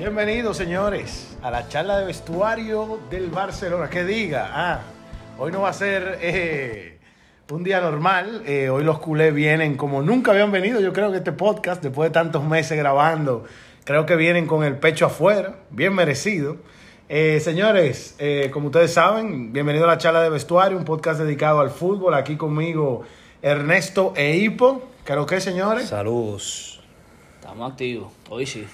Bienvenidos, señores, a la charla de vestuario del Barcelona. Que diga, ah, hoy no va a ser eh, un día normal. Eh, hoy los culés vienen como nunca habían venido. Yo creo que este podcast, después de tantos meses grabando, creo que vienen con el pecho afuera, bien merecido. Eh, señores, eh, como ustedes saben, bienvenido a la charla de vestuario, un podcast dedicado al fútbol. Aquí conmigo Ernesto e Hipo. ¿Creo que, señores? Saludos. Estamos activos, hoy sí.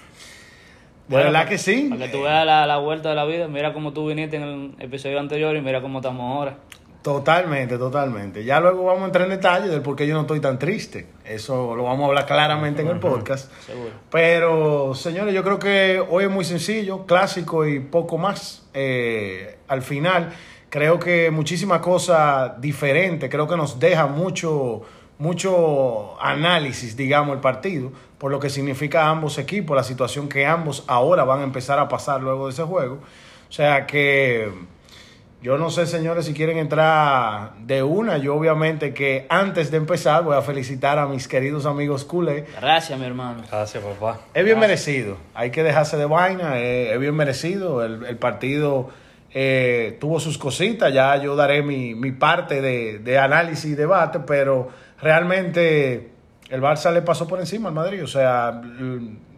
De verdad que sí. Para que tú veas la, la vuelta de la vida, mira cómo tú viniste en el episodio anterior y mira cómo estamos ahora. Totalmente, totalmente. Ya luego vamos a entrar en detalle del por qué yo no estoy tan triste. Eso lo vamos a hablar claramente en el podcast. Seguro. Pero, señores, yo creo que hoy es muy sencillo, clásico y poco más. Eh, al final, creo que muchísimas cosas diferentes, creo que nos deja mucho, mucho análisis, digamos, el partido, por lo que significa ambos equipos, la situación que ambos ahora van a empezar a pasar luego de ese juego. O sea que yo no sé, señores, si quieren entrar de una. Yo obviamente que antes de empezar voy a felicitar a mis queridos amigos culé. Gracias, mi hermano. Gracias, papá. Es bien merecido. Hay que dejarse de vaina. Es, es bien merecido. El, el partido eh, tuvo sus cositas. Ya yo daré mi, mi parte de, de análisis y debate, pero realmente el Barça le pasó por encima al Madrid. O sea,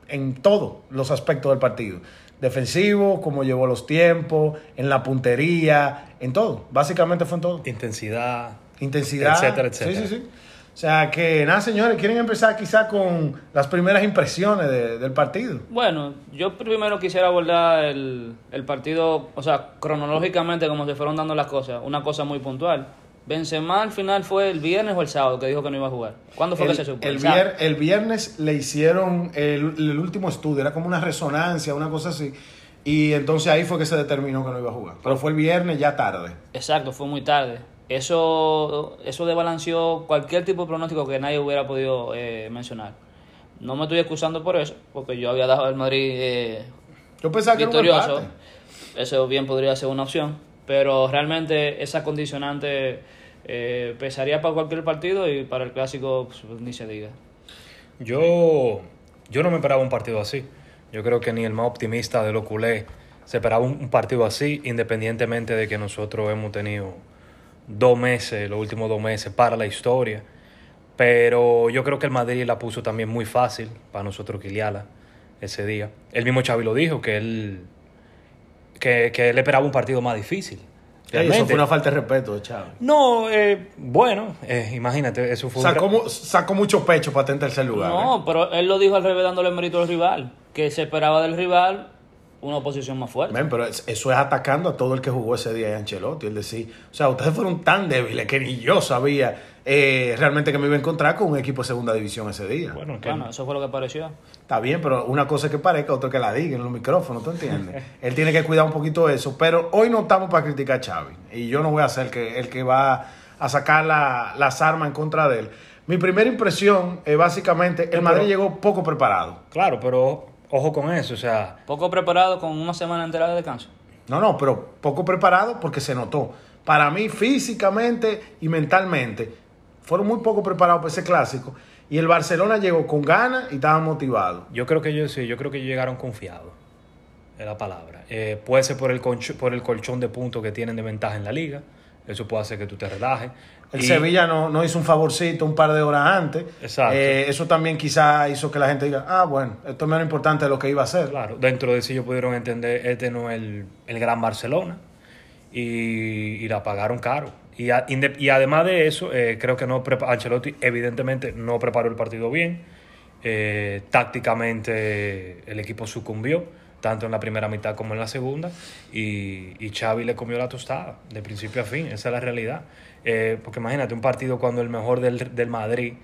en todos los aspectos del partido. Defensivo, cómo llevó los tiempos, en la puntería, en todo. Básicamente fue en todo. Intensidad. Intensidad. Etcétera, etcétera. Sí, sí, sí. O sea que, nada, señores, quieren empezar quizá con las primeras impresiones de- del partido. Bueno, yo primero quisiera abordar el, el partido, o sea, cronológicamente como se fueron dando las cosas, una cosa muy puntual. Benzema al final fue el viernes o el sábado que dijo que no iba a jugar. ¿Cuándo fue El, que se supo? el vier- el viernes le hicieron el, el último estudio, era como una resonancia, una cosa así. Y entonces ahí fue que se determinó que no iba a jugar. Pero fue el viernes ya tarde. Exacto, fue muy tarde. Eso, eso desbalanceó cualquier tipo de pronóstico que nadie hubiera podido eh, mencionar. No me estoy excusando por eso, porque yo había dado al Madrid eh, Yo pensaba que era un victorioso. Eso bien podría ser una opción, pero realmente esa condicionante eh, pesaría para cualquier partido y para el clásico pues, ni se diga. Yo, yo no me esperaba un partido así. Yo creo que ni el más optimista de los culés se esperaba un, partido así, independientemente de que nosotros hemos tenido dos meses, los últimos dos meses, para la historia. Pero yo creo que el Madrid la puso también muy fácil para nosotros Kiliala ese día. El mismo Xavi lo dijo, que él, que, que él esperaba un partido más difícil. Eso fue una falta de respeto de Chávez. No, eh, bueno, eh, imagínate, eso fue un Sacó, mu- sacó mucho pecho para estar en tercer lugar. ¿eh? No, pero él lo dijo al revés dándole mérito al rival, que se esperaba del rival una oposición más fuerte. Men, pero es- eso es atacando a todo el que jugó ese día de Ancelotti. El decir, o sea, ustedes fueron tan débiles que ni yo sabía eh, realmente que me iba a encontrar con un equipo de segunda división ese día. Bueno, que Bueno, eso fue lo que pareció. Está bien, pero una cosa es que parezca, otra que la diga en los micrófonos, ¿tú entiendes? Él tiene que cuidar un poquito eso, pero hoy no estamos para criticar a Xavi. Y yo no voy a ser el que, el que va a sacar la- las armas en contra de él. Mi primera impresión es básicamente, el Madrid llegó poco preparado. Claro, pero ojo con eso, o sea, Poco preparado con una semana entera de descanso. No, no, pero poco preparado porque se notó. Para mí, físicamente y mentalmente, fueron muy poco preparados para ese clásico. Y el Barcelona llegó con ganas y estaba motivado. yo creo que ellos sí, yo creo que ellos llegaron confiados. Es la palabra. Eh, puede ser por el, por el colchón de puntos que tienen de ventaja en la liga. Eso puede hacer que tú te relajes. El Y- Sevilla no, no hizo un favorcito un par de horas antes. Exacto. Eh, eso también quizá hizo que la gente diga, ah, bueno, esto es menos importante de lo que iba a ser. Claro, dentro de sí ellos pudieron entender, este no es el, el gran Barcelona. Y, y la pagaron caro. Y, a- y además de eso, eh, creo que no Ancelotti evidentemente no preparó el partido bien. Eh, tácticamente el equipo sucumbió, tanto en la primera mitad como en la segunda. Y, y Xavi le comió la tostada, de principio a fin. Esa es la realidad. Eh, porque imagínate un partido cuando el mejor del, del Madrid,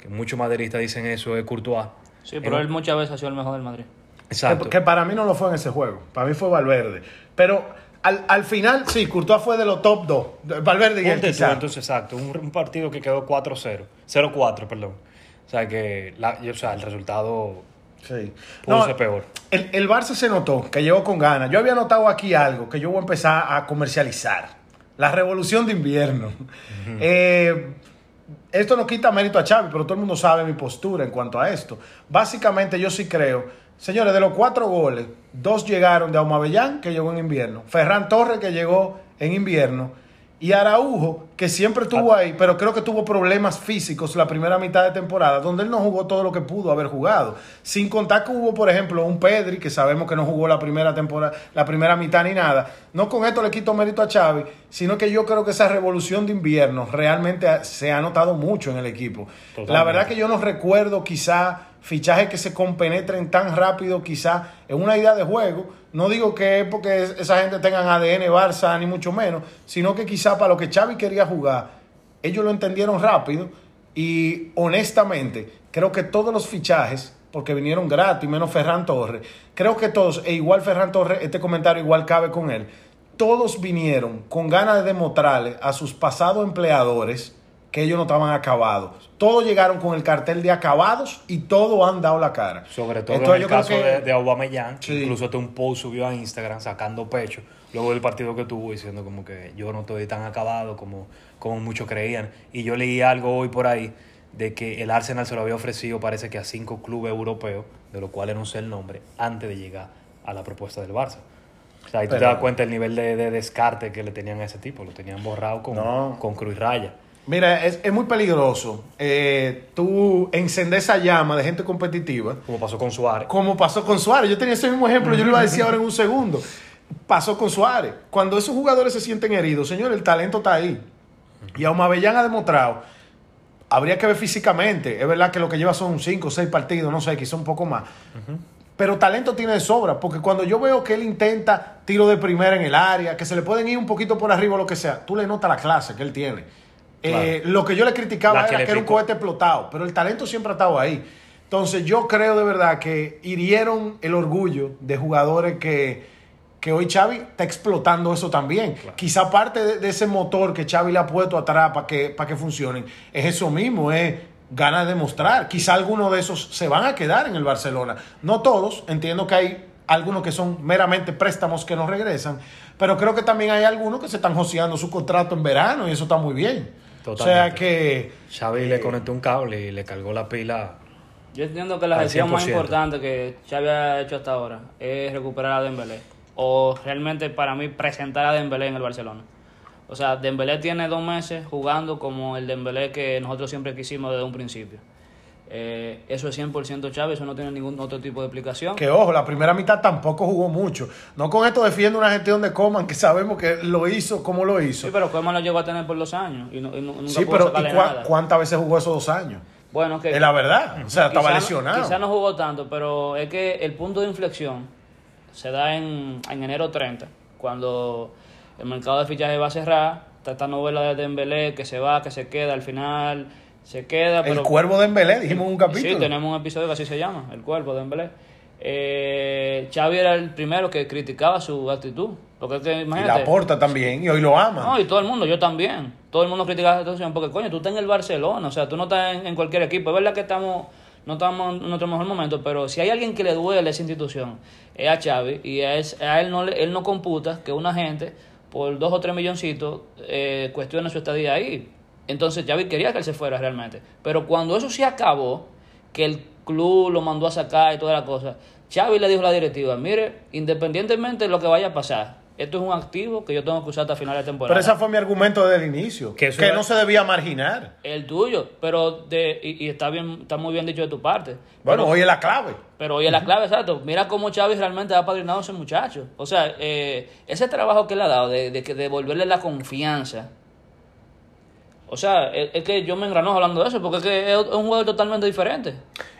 que muchos madridistas dicen eso, es Courtois. Sí, pero él muchas veces ha sido el mejor del Madrid. Exacto. Que, que para mí no lo fue en ese juego. Para mí fue Valverde. Pero al, al final, sí, Courtois fue de los top 2. Valverde y él quizá. entonces, exacto. Un, un partido que quedó 4-0. 0-4, perdón. O sea, que la- o sea, el resultado Sí. pudo No, ser peor. El, el Barça se notó que llegó con ganas. Yo había notado aquí algo que yo voy a empezar a comercializar. La revolución de invierno. Eh, esto no quita mérito a Xavi, pero todo el mundo sabe mi postura en cuanto a esto. Básicamente yo sí creo Señores, de los cuatro goles, dos llegaron de Aumabellán, que llegó en invierno, Ferran Torres, que llegó en invierno, y Araujo, que siempre estuvo ahí, pero creo que tuvo problemas físicos la primera mitad de temporada, donde él no jugó todo lo que pudo haber jugado. Sin contar que hubo, por ejemplo, un Pedri, que sabemos que no jugó la primera temporada, la primera mitad ni nada. No con esto le quito mérito a Xavi, sino que yo creo que esa revolución de invierno realmente se ha notado mucho en el equipo. La verdad que yo no recuerdo quizá fichajes que se compenetren tan rápido quizá en una idea de juego. No digo que es porque es- esa gente tengan ADN Barça ni mucho menos, sino que quizá para lo que Xavi quería jugar, ellos lo entendieron rápido y honestamente creo que todos los fichajes, porque vinieron gratis, menos Ferran Torres, creo que todos, e igual Ferran Torres, este comentario igual cabe con él, todos vinieron con ganas de demostrarle a sus pasados empleadores que ellos no estaban acabados. Todos llegaron con el cartel de acabados y todos han dado la cara. Sobre todo Entonces, en el caso que- de, de Aubameyang, Sí. incluso este un post subió a Instagram sacando pecho luego del partido que tuvo diciendo como que yo no estoy tan acabado como, como muchos creían. Y yo leí algo hoy por ahí de que el Arsenal se lo había ofrecido parece que a cinco clubes europeos, de los cuales no sé el nombre, antes de llegar a la propuesta del Barça. O sea, ahí tú te das cuenta del nivel de, de descarte que le tenían a ese tipo, lo tenían borrado con, No. con cruz raya. Mira, es, es muy peligroso eh, tú encender esa llama de gente competitiva Como pasó con Suárez. como pasó con Suárez. Yo tenía ese mismo ejemplo, yo lo iba a decir ahora en un segundo. Pasó con Suárez. Cuando esos jugadores se sienten heridos, señor, el talento está ahí. Y Aumabellán ha demostrado, habría que ver físicamente, es verdad que lo que lleva son 5 o 6 partidos, no sé, quizá un poco más. Pero talento tiene de sobra, porque cuando yo veo que él intenta tiro de primera en el área, que se le pueden ir un poquito por arriba o lo que sea, tú le notas la clase que él tiene. Eh, lo que yo le criticaba que era le que era un cohete explotado, pero el talento siempre ha estado ahí. Entonces yo creo de verdad que hirieron el orgullo de jugadores que, que hoy Xavi está explotando eso también. Quizá parte de, de ese motor que Xavi le ha puesto atrás para que, para que funcionen es eso mismo, es ganas de demostrar. Quizá algunos de esos se van a quedar en el Barcelona. No todos, entiendo que hay algunos que son meramente préstamos que no regresan, pero creo que también hay algunos que se están joseando su contrato en verano y eso está muy bien. O sea Totalmente. que... Xavi le conectó un cable y le cargó la pila. Yo entiendo que la gestión más 100%. importante que Xavi ha hecho hasta ahora es recuperar a Dembélé. O realmente para mí presentar a Dembélé en el Barcelona. O sea, Dembélé tiene dos meses jugando como el Dembélé que nosotros siempre quisimos desde un principio. Eh, eso es 100% Xavi, eso no tiene ningún otro tipo de explicación. Que ojo, la primera mitad tampoco jugó mucho. No con esto defiende una gestión de Coman que sabemos que lo hizo como lo hizo. Sí, pero Koeman lo llegó a tener por los años y, no- y nunca Sí, pudo pero ¿y sacarle cua- nada. cuántas veces jugó esos dos años? Bueno, que Es la verdad. O sea, estaba Quizá lesionado. Quizá no jugó tanto, pero es que el punto de inflexión se da en, en enero 30, cuando el mercado de fichajes va a cerrar. Está esta novela de Dembélé que se va, que se queda, al final se queda. el cuervo de Embelé, dijimos un capítulo. Sí, tenemos un episodio que así se llama, El cuerpo de Dembélé. Eh, Xavi era el primero que criticaba su actitud. Porque es que, y imagínate, la porta también, y hoy lo ama. no, y todo el mundo, yo también. Todo el mundo critica la situación porque, coño, tú estás en el Barcelona, o sea, tú no estás en, en cualquier equipo. Es verdad que estamos, no estamos en nuestro mejor momento, pero si hay alguien que le duele esa institución, es a Xavi, y a él, a él no, le- él no computa que una gente, por dos o tres milloncitos, eh, cuestione su estadía ahí. Entonces Xavi quería que él se fuera realmente. Pero cuando eso se acabó, que el club lo mandó a sacar y toda la cosa, Xavi le dijo a la directiva, mire, independientemente de lo que vaya a pasar, esto es un activo que yo tengo que usar hasta final de temporada. pero ese fue mi argumento desde el inicio. Que no se debía marginar. El tuyo, pero de, y, y está bien, está muy bien dicho de tu parte. Bueno, pero, hoy es la clave. pero hoy es la clave, exacto. Mira cómo Chávez realmente ha padrinado a ese muchacho. O sea, eh, ese trabajo que le ha dado de, de que devolverle la confianza. O sea, es, es que yo me engranojo hablando de eso, porque es que es un jugador totalmente diferente.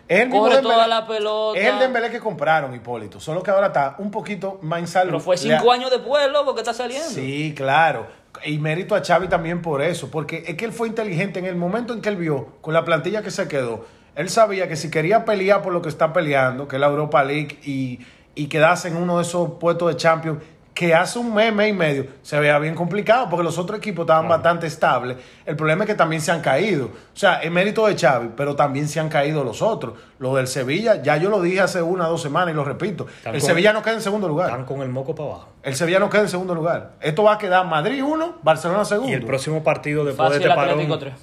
El Corre Dembélé- toda la pelota. Es el Dembélé que compraron, Hipólito. Solo que ahora está un poquito más en salud. Pero fue Le- cinco años después, loco, que está saliendo. Sí, claro. Y mérito a Xavi también por eso, porque es que él fue inteligente en el momento en que él vio con la plantilla que se quedó. Él sabía que si quería pelear por lo que está peleando, que es la Europa League, y, y quedarse en uno de esos puestos de Champions, que hace un mes, mes y medio, se veía bien complicado, porque los otros equipos estaban bastante estables. El problema es que también se han caído. O sea, es mérito de Xavi, pero también se han caído los otros. Los del Sevilla, ya yo lo dije hace una o dos semanas y lo repito. Están el con- Sevilla no queda en segundo lugar. Están con el moco para abajo. El Sevilla no queda en segundo lugar. Esto va a quedar Madrid 1, Barcelona segundo. Y el próximo partido después Fácil de este Atlético parón. 3.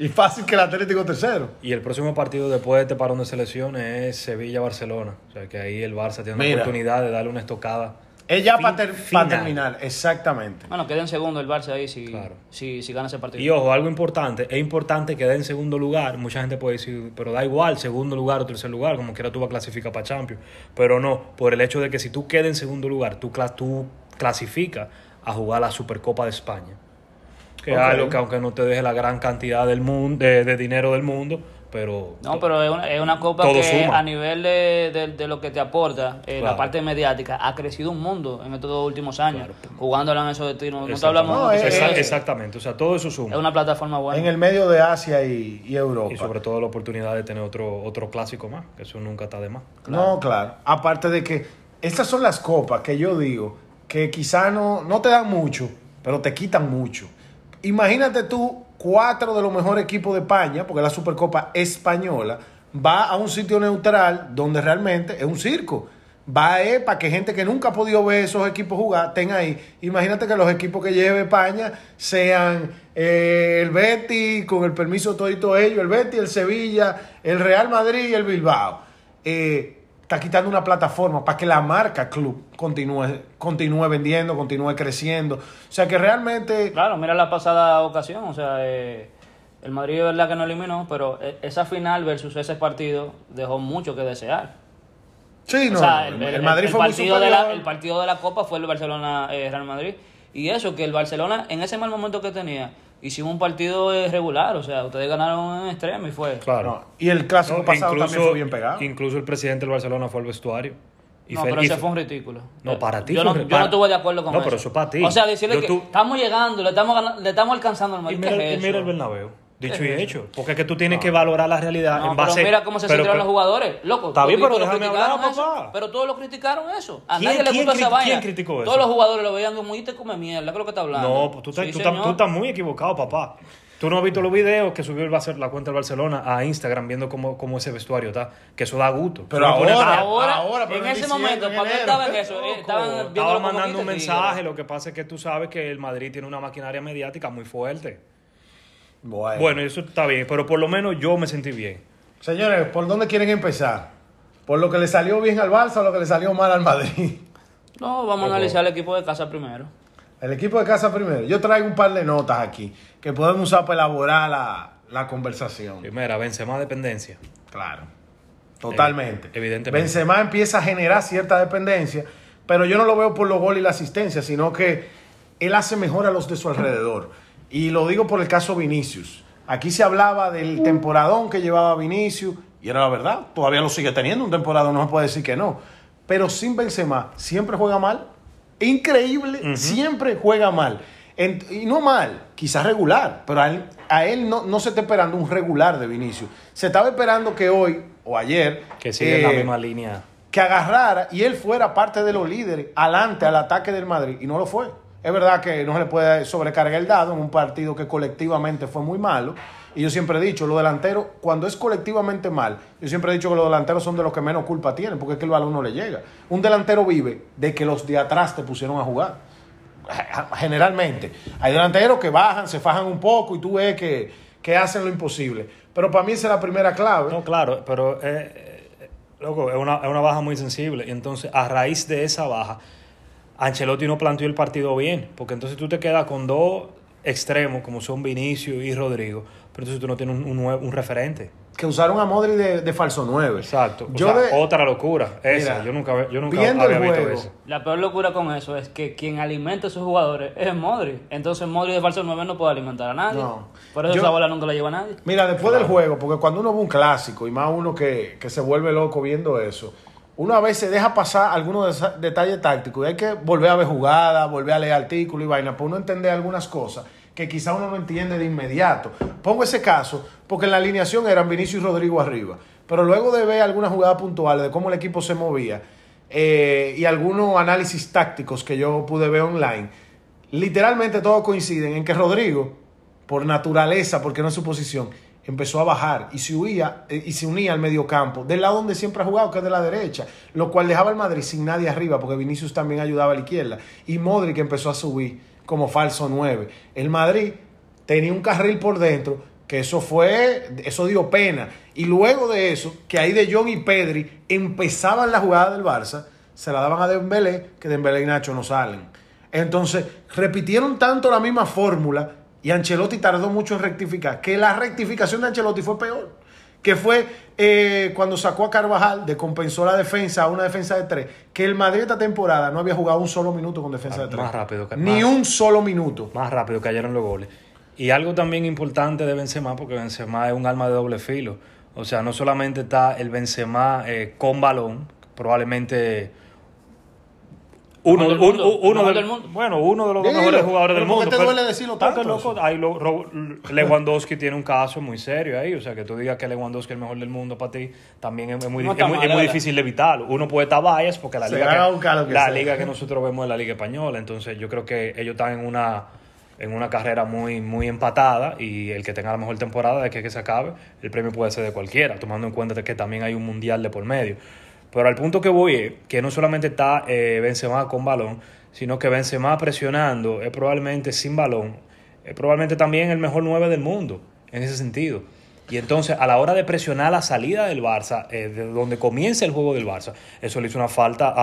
Y fácil que el Atlético tercero. Y el próximo partido después de este parón de selecciones es Sevilla-Barcelona. O sea que ahí el Barça tiene Mira. oportunidad de darle una estocada. Es ya Fin- para ter- final. pa terminar, exactamente. Bueno, queda en segundo el Barça ahí si, Claro. si, si gana ese partido. Y ojo, algo importante, es importante que dé en segundo lugar. Mucha gente puede decir, pero da igual, segundo lugar o tercer lugar, como quiera tú vas a clasificar para Champions. Pero no, por el hecho de que si tú quedas en segundo lugar, tú, cla- tú clasificas a jugar la Supercopa de España. Que es algo que aunque no te deje la gran cantidad del mundo, de, de dinero del mundo, pero... No, pero es una, es una copa que suma. a nivel de, de- de lo que te aporta, eh, Claro. la parte mediática, ha crecido un mundo en estos dos últimos años, Claro. jugándola en esos destinos. No te hablamos No, de es- es- exactamente, o sea, todo eso suma. Es una plataforma buena. En el medio de Asia y, y Europa. Y sobre todo la oportunidad de tener otro, otro clásico más, que eso nunca está de más. No, claro. Aparte de que estas son las copas que yo digo que quizá no, no te dan mucho, pero te quitan mucho. Imagínate tú, cuatro de los mejores equipos de España, porque la Supercopa española, va a un sitio neutral donde realmente es un circo. Va eh, para que gente que nunca ha podido ver esos equipos jugar estén ahí. Imagínate que los equipos que lleve España sean eh, el Betis, con el permiso de todo ellos, el Betis, el Sevilla, el Real Madrid y el Bilbao. Eh, está quitando una plataforma para que la marca club continúe, continúe vendiendo, continúe creciendo. O sea que realmente Claro, mira la pasada ocasión, o sea, eh, el Madrid es verdad que no eliminó, pero eh, esa final versus ese partido dejó mucho que desear. sí, no, o sea, el, el Madrid el fue muy partido de superior. la, el partido de la Copa fue el Barcelona-Real Madrid. Y eso, que el Barcelona, en ese mal momento que tenía, hicimos un partido regular, o sea, ustedes ganaron en extremo y fue. Claro. No, y el clásico No, pasado incluso- también fue bien pegado. Incluso el presidente del Barcelona fue al vestuario. Y no, fe- pero y ese fue un ridículo. No, para ti Yo, no, yo para- no estuve de acuerdo con No, eso. pero eso para ti. O sea, decirle Yo que tú- estamos llegando, le estamos, ganando- le estamos alcanzando al Y Madrid. mira, ¿Qué y es mira eso? el Bernabéu. Dicho ¿Qué y hecho. Porque es que tú tienes que valorar la realidad No, en base... pero mira cómo se pero los jugadores. Loco, Está bien, pero lo déjame hablar, eso, papá. Pero todos lo criticaron eso. A ¿Quién- nadie le gustó esa vaina. quién criticó eso? Todos los jugadores lo veían como, y te come mierda, ¿qué es lo que está hablando? No, pues tú, estás- Sí, tú tú estás muy equivocado, papá. Tú no has visto los videos que subió el la cuenta del Barcelona a Instagram viendo cómo, cómo ese vestuario está. Que eso da gusto. Pero ahora- Ahora, Ahora, pero en ese momento, en cuando enero. estaba en eso, eh, estaban Estaba mandando un mensaje, lo que pasa es que tú sabes que el Madrid tiene una maquinaria mediática muy fuerte. Bueno. Bueno, eso está bien, pero por lo menos yo me sentí bien. Señores, ¿por dónde quieren empezar? ¿Por lo que le salió bien al Barça o lo que le salió mal al Madrid? No, vamos a analizar el equipo de casa primero. El equipo de casa primero. Yo traigo un par de notas aquí que podemos usar para elaborar la, la conversación. Primera, Benzema dependencia. Claro. Totalmente. Eh, evidentemente. Benzema empieza a generar cierta dependencia, pero yo no lo veo por los goles y la asistencia, sino que él hace mejor a los de su alrededor. Y lo digo por el caso Vinicius. Aquí se hablaba del temporadón que llevaba Vinicius, y era la verdad, todavía lo sigue teniendo un temporadón, no se puede decir que no. Pero sin Benzema, siempre juega mal. Increíble, siempre juega mal. En- y no mal, quizás regular, pero a él, a él no, no se está esperando un regular de Vinicius. Se estaba esperando que hoy o ayer Que en la eh, misma línea. que agarrara y él fuera parte de los líderes adelante al ataque del Madrid y no lo fue. Es verdad que no se le puede sobrecargar el dado en un partido que colectivamente fue muy malo. Y yo siempre he dicho, los delanteros, cuando es colectivamente mal, yo siempre he dicho que los delanteros son de los que menos culpa tienen, porque es que el balón no le llega. Un delantero vive de que los de atrás te pusieron a jugar. Generalmente. Hay delanteros que bajan, se fajan un poco y tú ves que, que hacen lo imposible. Pero para mí esa es la primera clave. No, claro, pero eh, loco, es una, es una baja muy sensible. Y entonces, a raíz de esa baja, Ancelotti no planteó el partido bien. Porque entonces tú te quedas con dos extremos, como son Vinicio y Rodrigo. Pero entonces tú no tienes un, un referente. Que usaron a Modri de, de falso 9. Exacto. O Yo sea, de- otra locura. Esa, Mira, yo nunca, yo nunca viendo había el visto juego, eso. La peor locura con eso es que quien alimenta a sus jugadores es Modri. Entonces Modri de falso 9 no puede alimentar a nadie. No. Por eso Yo- esa bola nunca la lleva a nadie. Mira, después del juego, porque cuando uno ve un clásico, y más uno que, que se vuelve loco viendo eso, uno a veces deja pasar algunos detalles tácticos y hay que volver a ver jugadas, volver a leer artículos y vaina, para uno entender algunas cosas que quizá uno no entiende de inmediato. Pongo ese caso porque en la alineación eran Vinicius y Rodrigo arriba, pero luego de ver algunas jugadas puntuales de cómo el equipo se movía eh, y algunos análisis tácticos que yo pude ver online, literalmente todos coinciden en que Rodrigo, por naturaleza, porque no es su posición, empezó a bajar y se, huía, eh, y se unía al mediocampo, del lado donde siempre ha jugado, que es de la derecha, lo cual dejaba al Madrid sin nadie arriba, porque Vinicius también ayudaba a la izquierda, y Modric empezó a subir como falso 9. El Madrid tenía un carril por dentro, que eso fue, eso dio pena. Y luego de eso, que ahí de John y Pedri empezaban la jugada del Barça, se la daban a Dembélé, que Dembélé y Nacho no salen. Entonces, repitieron tanto la misma fórmula y Ancelotti tardó mucho en rectificar, que la rectificación de Ancelotti fue peor, que fue eh, cuando sacó a Carvajal, decompensó la defensa a una defensa de tres, que el Madrid esta temporada no había jugado un solo minuto con defensa de tres. Más rápido que- Ni más- un solo minuto. más rápido cayeron los goles. Y algo también importante de Benzema, porque Benzema es un arma de doble filo. O sea, no solamente está el Benzema eh, con balón, probablemente uno, mundo, uno mejor del, del mundo. bueno, uno de los dos Dilo, mejores jugadores del pero ¿por mundo. qué te duele decirlo tanto loco, ahí lo- ro- Lewandowski tiene un caso muy serio ahí. O sea, que tú digas que Lewandowski es el mejor del mundo para ti, también es, es muy, No es muy, mal, es muy ¿verdad? difícil de evitarlo. Uno puede estar bias porque la Se liga, que, buscar lo que la sea. liga que nosotros vemos es la liga española. Entonces, yo creo que ellos están en una en una carrera muy, muy empatada y el que tenga la mejor temporada de que, que se acabe, el premio puede ser de cualquiera, tomando en cuenta que también hay un mundial de por medio. Pero al punto que voy es que no solamente está eh, Benzema con balón, sino que Benzema presionando es probablemente sin balón, es probablemente también el mejor 9 del mundo en ese sentido. Y entonces, a la hora de presionar la salida del Barça, eh, de donde comienza el juego del Barça, eso le hizo una falta a-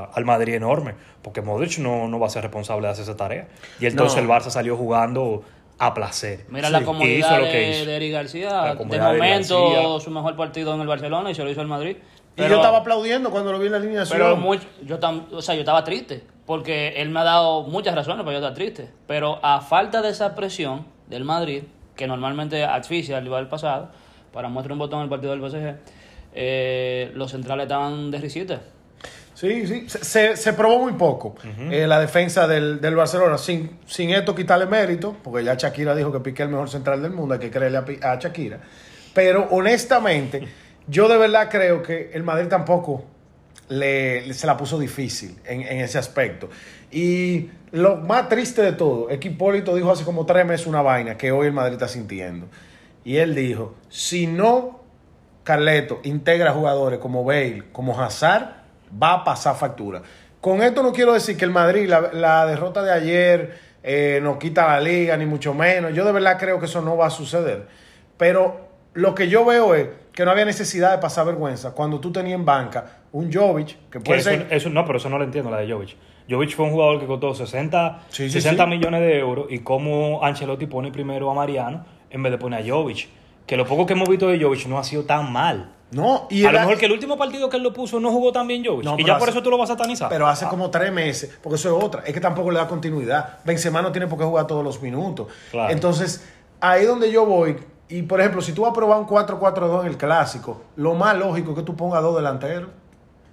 a- al Madrid enorme, porque Modric no, no va a ser responsable de hacer esa tarea. Y entonces No. el Barça salió jugando a placer. Mira Sí, la comodidad hizo lo de, que hizo. de Eric García. De momento, su mejor partido en el Barcelona y se lo hizo el Madrid. Y yo estaba aplaudiendo cuando lo vi en la alineación. Pero muy- yo, tam- o sea, yo estaba triste, porque él me ha dado muchas razones para yo estar triste. Pero a falta de esa presión del Madrid, que normalmente asfixia al rival pasado, para muestra un botón en el partido del PSG, eh, los centrales estaban de risita. Sí, sí, se, se- se probó muy poco eh, la defensa del, del Barcelona, sin, sin esto quitarle mérito, porque ya Shakira dijo que Piqué es el mejor central del mundo, hay que creerle a Shakira. Pero honestamente, yo de verdad creo que el Madrid tampoco le, se la puso difícil en, en ese aspecto. Y lo más triste de todo es que Hipólito dijo hace como tres meses una vaina que hoy el Madrid está sintiendo. Y él dijo, si no Carleto integra jugadores como Bale, como Hazard, va a pasar factura. Con esto no quiero decir que el Madrid, la, la derrota de ayer, eh, nos quita la liga, ni mucho menos. Yo de verdad creo que eso no va a suceder. Pero lo que yo veo es que no había necesidad de pasar vergüenza cuando tú tenías en banca un Jovic, que Que puede eso, ser... eso- no, pero eso no lo entiendo, la de Jovic. Jovic fue un jugador que costó 60, Sí, sí, 60 sí. millones de euros y como Ancelotti pone primero a Mariano en vez de poner a Jovic. Que lo poco que hemos visto de Jovic no ha sido tan mal. No, y a era- lo mejor que el último partido que él lo puso no jugó tan bien Jovic. No, y ya por eso tú lo vas a satanizar. Pero hace como tres meses, porque eso es otra, es que tampoco le da continuidad. Benzema no tiene por qué jugar todos los minutos. Claro. Entonces, ahí donde yo voy, y por ejemplo, si tú vas a probar un 4-4-2 en el clásico, lo más lógico es que tú pongas dos delanteros.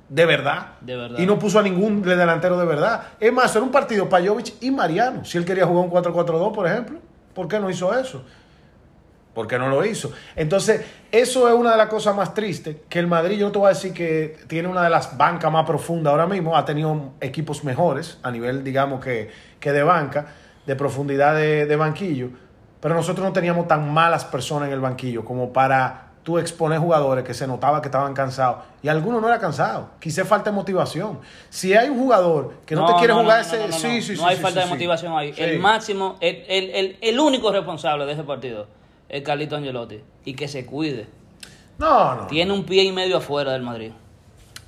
De verdad. De verdad. Y no puso a ningún delantero de verdad. Es más, era un partido para Jovic y Mariano. Si él quería jugar un 4-4-2, por ejemplo, ¿por qué no hizo eso? ¿Por qué no lo hizo? Entonces, eso es una de las cosas más tristes, que el Madrid, yo no te voy a decir que tiene una de las bancas más profundas ahora mismo, ha tenido equipos mejores a nivel, digamos, que, que de banca, de profundidad de, de banquillo, pero nosotros no teníamos tan malas personas en el banquillo como para tú exponer jugadores que se notaba que estaban cansados, y algunos no era cansado, quizá falta de motivación. Si hay un jugador que no, te quiere no, jugar no, ese... no, no, sí, no. sí, No sí, hay sí, falta sí, de sí. motivación ahí. Sí. El máximo, el, el, el, el único responsable de ese partido es Carlito Angelotti. Y que se cuide. No, no. Tiene un pie y medio afuera del Madrid.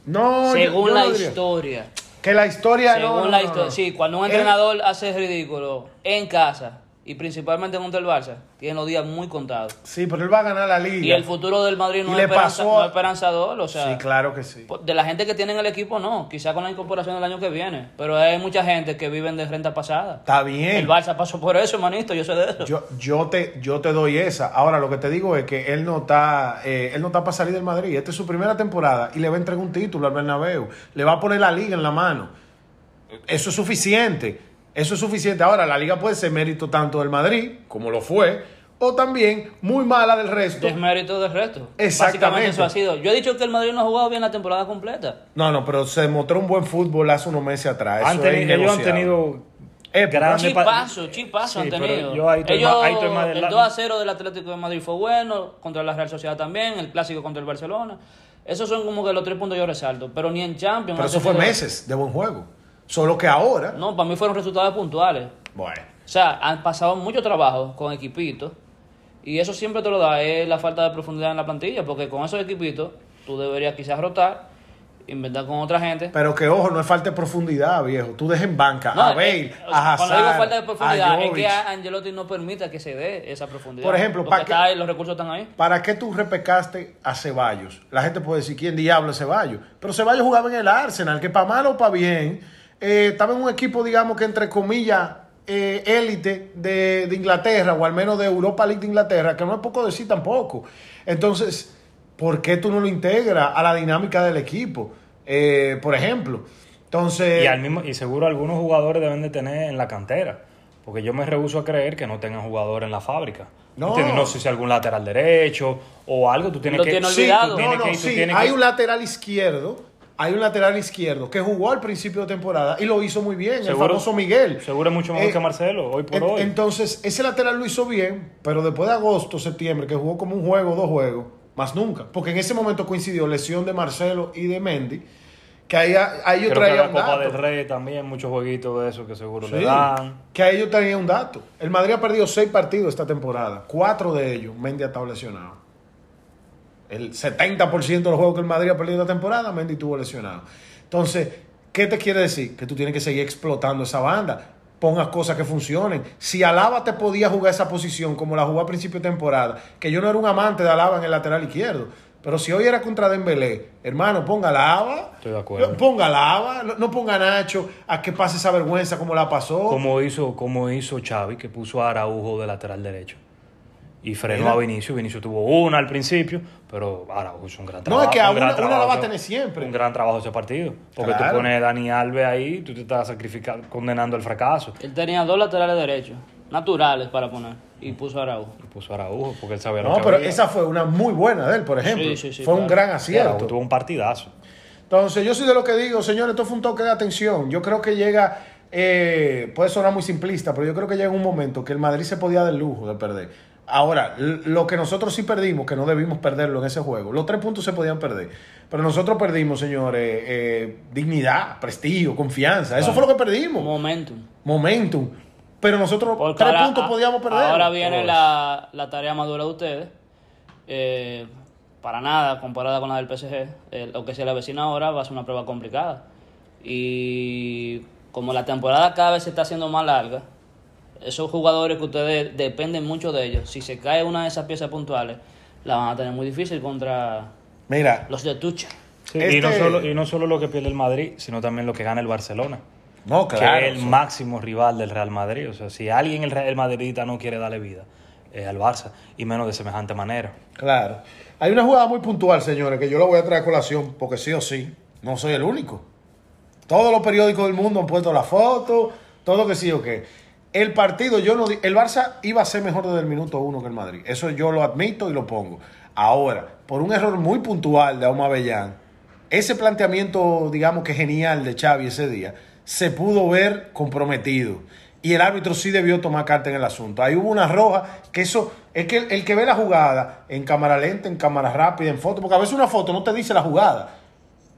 No, según yo la historia. Que la historia Según no, la no, historia. no. Sí, cuando un Él- entrenador hace ridículo en casa y principalmente contra el Barça, tiene los días muy contados. Sí, pero él va a ganar la liga. Y el futuro del Madrid no es, esperanza- pasó no es esperanzador. O sea, Sí, claro que sí. de la gente que tiene en el equipo, no. Quizá con la incorporación del año que viene. Pero hay mucha gente que viven de renta pasada. Está bien. El Barça pasó por eso, manito. Yo sé de eso. Yo, yo, te, yo te doy esa. Ahora, lo que te digo es que él no está eh, él no está para salir del Madrid. Esta es su primera temporada y le va a entregar un título al Bernabéu. Le va a poner la liga en la mano. Eso es suficiente. Eso es suficiente. Ahora, la liga puede ser mérito tanto del Madrid, como lo fue, o también muy mala del resto. Desmérito del resto. Exactamente. Básicamente eso ha sido. Yo he dicho que el Madrid no ha jugado bien la temporada completa. No, no, pero se demostró un buen fútbol hace unos meses atrás. Han Eso ellos han tenido Época. grandes pa- Chipazo, chipazo Sí, han tenido. yo ahí Ellos, más- ahí estoy más del el lado- 2 a 0 del Atlético de Madrid fue bueno, contra la Real Sociedad también, el clásico contra el Barcelona. Esos son como que los tres puntos yo resalto. Pero ni en Champions. Pero eso fue meses de buen juego. Solo que ahora. No, para mí fueron resultados puntuales. Bueno. O sea, han pasado mucho trabajo con equipitos Y eso siempre te lo da, es la falta de profundidad en la plantilla, porque con esos equipitos tú deberías quizás rotar, inventar con otra gente. Pero que ojo, no es falta de profundidad, viejo. Tú dejes en banca No, a eh, Bale, eh, a Hazard, Cuando digo falta de profundidad, a es que a Angelotti no permita que se dé esa profundidad. Por ejemplo, ¿para ahí, los recursos están ahí. ¿Para qué tú repecaste a Ceballos? La gente puede decir, ¿quién diablo es Ceballos? Pero Ceballos jugaba en el Arsenal, que para mal o para bien, eh, estaba en un equipo, digamos que entre comillas, eh, élite de, de Inglaterra, o al menos de Europa League de Inglaterra, que no es poco decir tampoco. Entonces, ¿por qué tú no lo integras a la dinámica del equipo? Eh, por ejemplo. Entonces, Y, al mismo, y seguro algunos jugadores deben de tener en la cantera. Porque yo me rehuso a creer que no tengan jugadores en la fábrica. No. ¿Entiendes? No sé si algún lateral derecho o algo. Tú tienes Lo que. tiene Sí, no, tienes no, que- tú sí, tienes hay que- un lateral izquierdo, hay un lateral izquierdo que jugó al principio de temporada y lo hizo muy bien, el famoso Miguel. Seguro es mucho mejor Eh, que Marcelo, hoy por En- hoy. Entonces, ese lateral lo hizo bien, pero después de agosto, septiembre, que jugó como un juego, dos juegos, más nunca. Porque en ese momento coincidió lesión de Marcelo y de Mendy, que ahí, ahí yo Creo que traía la un Copa dato. del Rey también, muchos jueguitos de eso que seguro Sí, le dan. que ahí yo traía un dato. El Madrid ha perdido seis partidos esta temporada. Cuatro de ellos, Mendy ha estado lesionado. El 70% de los juegos que el Madrid ha perdido esta temporada, Mendy estuvo lesionado. Entonces, ¿qué te quiere decir? Que tú tienes que seguir explotando esa banda. Pongas cosas que funcionen. Si Alaba te podía jugar esa posición como la jugó a principio de temporada, que yo no era un amante de Alaba en el lateral izquierdo, pero si hoy era contra Dembélé, hermano, ponga Alaba. Estoy de acuerdo. Ponga Alaba, no- no ponga a Nacho a que pase esa vergüenza como la pasó. Como hizo, como hizo Xavi, que puso a Araujo de lateral derecho. Y frenó Mira. a Vinicio. Vinicio tuvo una al principio, pero Araujo hizo un gran No, trabajo. es que a un una- una la va a tener siempre. Un gran trabajo ese partido. Porque Claro. tú pones a Dani Alves ahí, tú te estás sacrificando, condenando el fracaso. Él tenía dos laterales derechos, naturales para poner, y puso a Araujo. Y puso a Araujo porque él sabía lo No, que pero había. esa fue una muy buena de él, por ejemplo. Sí, sí, sí, fue un gran Y Araujo acierto. tuvo un partidazo. Entonces, yo soy de lo que digo, señores, esto fue un toque de atención. Yo creo que llega, eh, puede sonar muy simplista, pero yo creo que llega un momento que el Madrid se podía dar el lujo de perder. Ahora, lo que nosotros sí perdimos, que no debimos perderlo en ese juego, los tres puntos se podían perder. Pero nosotros perdimos, señores, eh, dignidad, prestigio, confianza. Eso fue lo que perdimos. Momentum. Momentum. Pero nosotros Porque tres ahora- puntos podíamos perder. Ahora viene la, la tarea más dura de ustedes. Eh, para nada, comparada con la del PSG. Eh, lo que se le avecina ahora va a ser una prueba complicada. Y como la temporada cada vez se está haciendo más larga, esos jugadores que ustedes dependen mucho de ellos, si se cae una de esas piezas puntuales, la van a tener muy difícil contra Mira, los de Tucha. Sí, Este- y, no solo, y no solo lo que pierde el Madrid, sino también lo que gana el Barcelona. no, claro. que es el máximo rival del Real Madrid. O sea, si alguien el Real Madridista no quiere darle vida, es al Barça, y menos de semejante manera. Claro. Hay una jugada muy puntual, señores, que yo la voy a traer a colación, porque sí o sí, no soy el único. Todos los periódicos del mundo han puesto la foto, todo que sí o qué. El partido, yo no el Barça iba a ser mejor desde el minuto uno que el Madrid. Eso yo lo admito y lo pongo. Ahora, por un error muy puntual de Auma Bellán, ese planteamiento, digamos que genial de Xavi ese día, se pudo ver comprometido. Y el árbitro sí debió tomar carta en el asunto. Ahí hubo una roja, que eso, es que el, el que ve la jugada en cámara lenta, en cámara rápida, en foto, porque a veces una foto no te dice la jugada.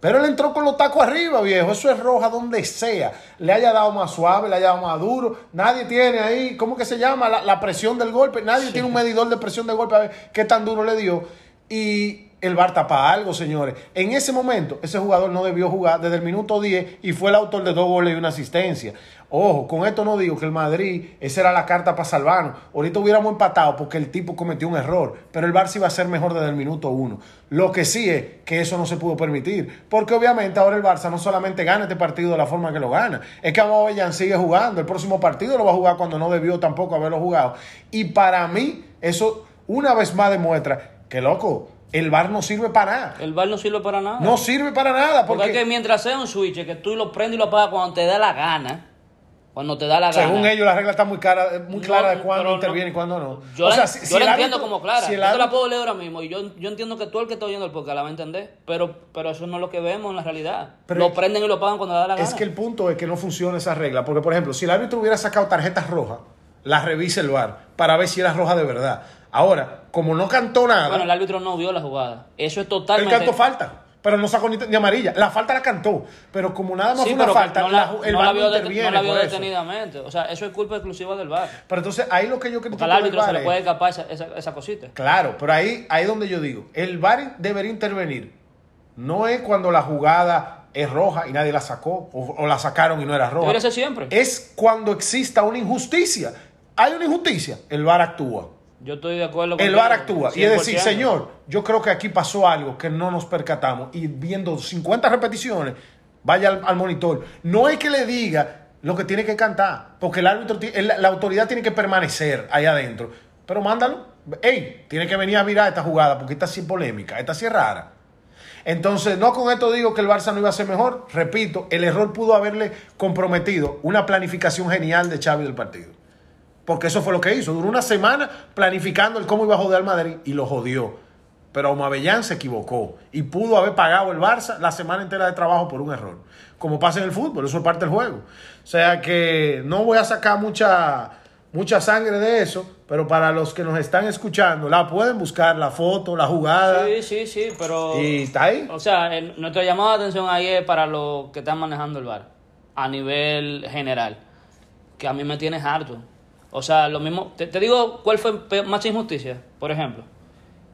Pero él entró con los tacos arriba, viejo. Eso es roja donde sea. Le haya dado más suave, le haya dado más duro. Nadie tiene ahí, ¿cómo que se llama? La, la presión del golpe. Nadie tiene un medidor de presión del golpe a ver qué tan duro le dio. Y el VAR tapa algo, señores. En ese momento, ese jugador no debió jugar desde el minuto 10 y fue el autor de dos goles y una asistencia. Ojo, con esto no digo que el Madrid, esa era la carta para salvarnos. Ahorita hubiéramos empatado porque el tipo cometió un error, pero el Barça iba a ser mejor desde el minuto uno. Lo que sí es que eso no se pudo permitir, porque obviamente ahora el Barça no solamente gana este partido de la forma que lo gana, es que Aubameyang sigue jugando, el próximo partido lo va a jugar cuando no debió tampoco haberlo jugado. Y para mí, eso una vez más demuestra que, loco, el VAR no sirve para nada. El bar no sirve para nada. No sirve para nada, Porque, porque... es que mientras sea un switch, que tú lo prendes y lo apagas cuando te da la gana, cuando te da la gana. Según ellos, la regla está muy, cara, muy No, clara de cuándo interviene no. y cuándo no. Yo O la, yo si- la entiendo árbitro- como clara. si yo te la árbitro- puedo leer ahora mismo y yo, yo entiendo que todo el que está oyendo el podcast la va a entender. Pero, pero eso no es lo que vemos en la realidad. Pero lo prenden y lo pagan cuando da la gana. Es que el punto es que no funciona esa regla. Porque, por ejemplo, si el árbitro hubiera sacado tarjetas rojas, las revisa el VAR para ver si era roja de verdad. Ahora, como no cantó nada, Bueno, el árbitro no vio la jugada. Eso es él totalmente. cantó falta. pero no sacó ni, ni amarilla. La falta la cantó, pero como nada más Sí, fue una pero que falta, no la- el no VAR la no vio, det- interviene no la vio por eso. detenidamente. O sea, eso es culpa exclusiva del VAR. Pero entonces ahí lo que yo critico Porque al árbitro se le es- puede escapar esa, esa, esa cosita. Claro, pero ahí ahí donde yo digo, el VAR debería intervenir. No es cuando la jugada es roja y nadie la sacó o, o la sacaron y no era roja. Debería ser siempre. Es cuando exista una injusticia. Hay una injusticia, el VAR actúa. Yo estoy de acuerdo con El VAR actúa. Y es decir, 100%. señor, yo creo que aquí pasó algo que no nos percatamos. Y viendo 50 repeticiones, vaya al, al monitor. No es que le diga lo que tiene que cantar, porque el árbitro, el- la autoridad tiene que permanecer ahí adentro. Pero mándalo. Ey, tiene que venir a mirar esta jugada, porque esta sí es polémica, esta sí es rara. Entonces, no con esto digo que el Barça no iba a ser mejor. Repito, el error pudo haberle comprometido una planificación genial de Xavi del partido. Porque eso fue lo que hizo. Duró una semana planificando el cómo iba a joder al Madrid y lo jodió. Pero Aubameyang se equivocó y pudo haber pagado el Barça la semana entera de trabajo por un error. Como pasa en el fútbol, eso es parte del juego. O sea que no voy a sacar mucha, mucha sangre de eso, pero para los que nos están escuchando, la pueden buscar, la foto, la jugada. Sí, sí, sí, pero... Y está ahí. O sea, en- nuestra llamada de atención ahí es para los que están manejando el bar a nivel general, que a mí me tienes harto. O sea, lo mismo, te, te digo cuál fue más injusticia, por ejemplo.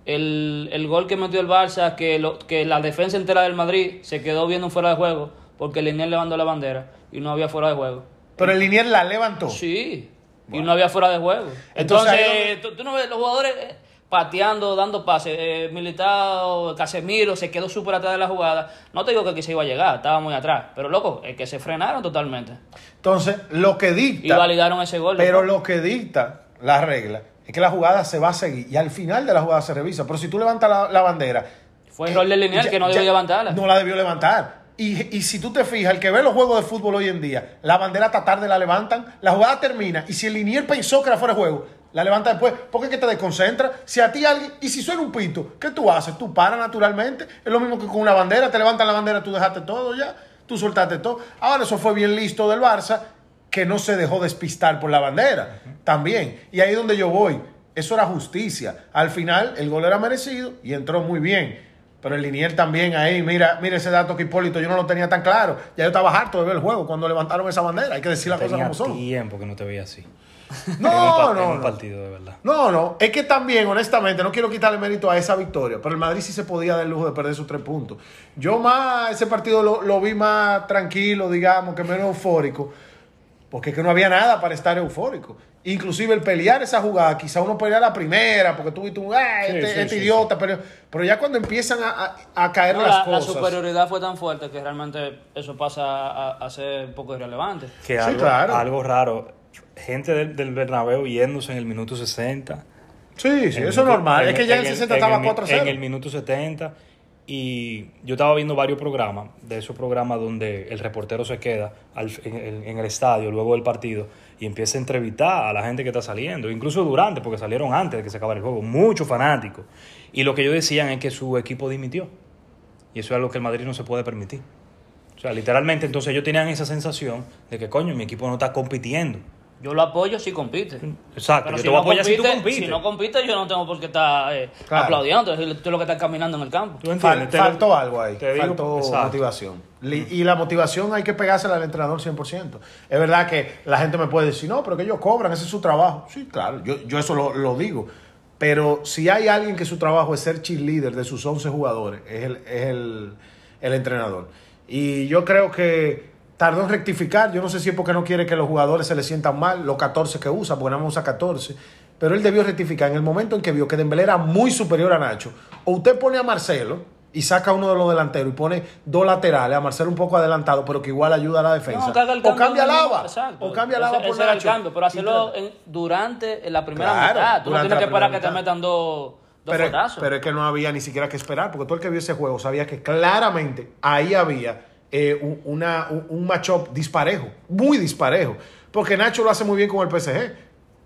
El, el gol que metió el Barça, que, lo, que la defensa entera del Madrid se quedó viendo un fuera de juego porque Linier levantó la bandera y no había fuera de juego. Pero el Linier la levantó. Sí, y no había fuera de juego. Entonces, Entonces, ahí tú, tú no ves los jugadores eh, pateando, dando pases. Eh, Militao, Casemiro se quedó súper atrás de la jugada. No te digo que aquí se iba a llegar, estaba muy atrás. Pero loco, es que se frenaron totalmente. Entonces, lo que Y dicta. validaron ese gol. Pero loco. lo que dicta la regla es que la jugada se va a seguir y al final de la jugada se revisa. Pero si tú levantas la, la bandera. Fue error del lineal ya- que no debió levantarla. No la debió levantar. Y, y si tú te fijas, el que ve los juegos de fútbol hoy en día, la bandera hasta tarde la levantan, la jugada termina y si el linier pensó que era fuera de juego, la levanta después, porque es que te desconcentra. Si a ti alguien, y si suena un pito, ¿qué tú haces? Tú paras naturalmente. Es lo mismo que con una bandera, te levantan la bandera, tú dejaste todo ya, tú soltaste todo. Ahora eso fue bien listo del Barça, que no se dejó despistar por la bandera también. Y ahí es donde yo voy. Eso era justicia. Al final el gol era merecido y entró muy bien. Pero el Linier también ahí, mira, mira ese dato que Hipólito, yo no lo tenía tan claro. Ya yo estaba harto de ver el juego cuando levantaron esa bandera. Hay que decir las cosas como son. tiempo que no te veía así. en un, No, en no, un no. partido, de verdad. No, no, es que también, honestamente, no quiero quitarle mérito a esa victoria, pero el Madrid sí se podía dar el lujo de perder sus tres puntos. Yo más, ese partido lo, lo vi más tranquilo, digamos, que menos eufórico, porque es que no había nada para estar eufórico. Inclusive el pelear esa jugada, quizá uno pelea la primera, porque tú viste un, "Ah, Sí, este, sí, este sí, idiota, pero, pero ya cuando empiezan a, a- a caer No, las la, la cosas. superioridad fue tan fuerte que realmente eso pasa a, a ser un poco irrelevante. Que Sí, algo, claro. algo raro. Gente del, del Bernabéu yéndose en el minuto 60. Sí, sí, eso es normal. en es que ya en el en 60 en estaba el mi- 4-0. En el minuto 70. Y yo estaba viendo varios programas, de esos programas donde el reportero se queda al- en, el- en el estadio luego del partido y empieza a entrevistar a la gente que está saliendo, incluso durante, porque salieron antes de que se acabara el juego, muchos fanáticos. Y lo que ellos decían es que su equipo dimitió. Y eso es algo que el Madrid no se puede permitir. O sea, literalmente, entonces ellos tenían esa sensación de que, coño, mi equipo no está compitiendo. Yo lo apoyo si compite. Exacto, Pero yo si te voy a apoyar si tú compite, compites. si no compite, yo no tengo por qué estar eh, Claro. aplaudiendo. Tú lo que estás caminando en el campo. ¿Tú entiendes? Te- faltó algo ahí, te faltó motivación. Li- Y la motivación hay que pegársela al entrenador 100%. Es verdad que la gente me puede decir, no, pero que ellos cobran, ese es su trabajo. Sí, claro, yo, yo eso lo, lo digo. Pero si hay alguien que su trabajo es ser cheerleader de sus 11 jugadores, es el, es el, el entrenador. Y yo creo que tardó en rectificar. Yo no sé si es porque no quiere que los jugadores se le sientan mal, los 14 que usa, porque nada más usa 14. Pero él debió rectificar en el momento en que vio que Dembélé era muy superior a Nacho. O usted pone a Marcelo y saca uno de los delanteros y pone dos laterales, a Marcelo un poco adelantado, pero que igual ayuda a la defensa. No, el o cambia Lava. Exacto. O cambia Lava por Nacho. cambio, pero hacerlo en- durante la primera Claro, mitad. Tú no tienes que esperar que te metan dos, pero, pero es que no había ni siquiera que esperar, porque todo el que vio ese juego sabía que claramente ahí había eh, un, una, un, un matchup disparejo, muy disparejo. Porque Nacho lo hace muy bien con el PSG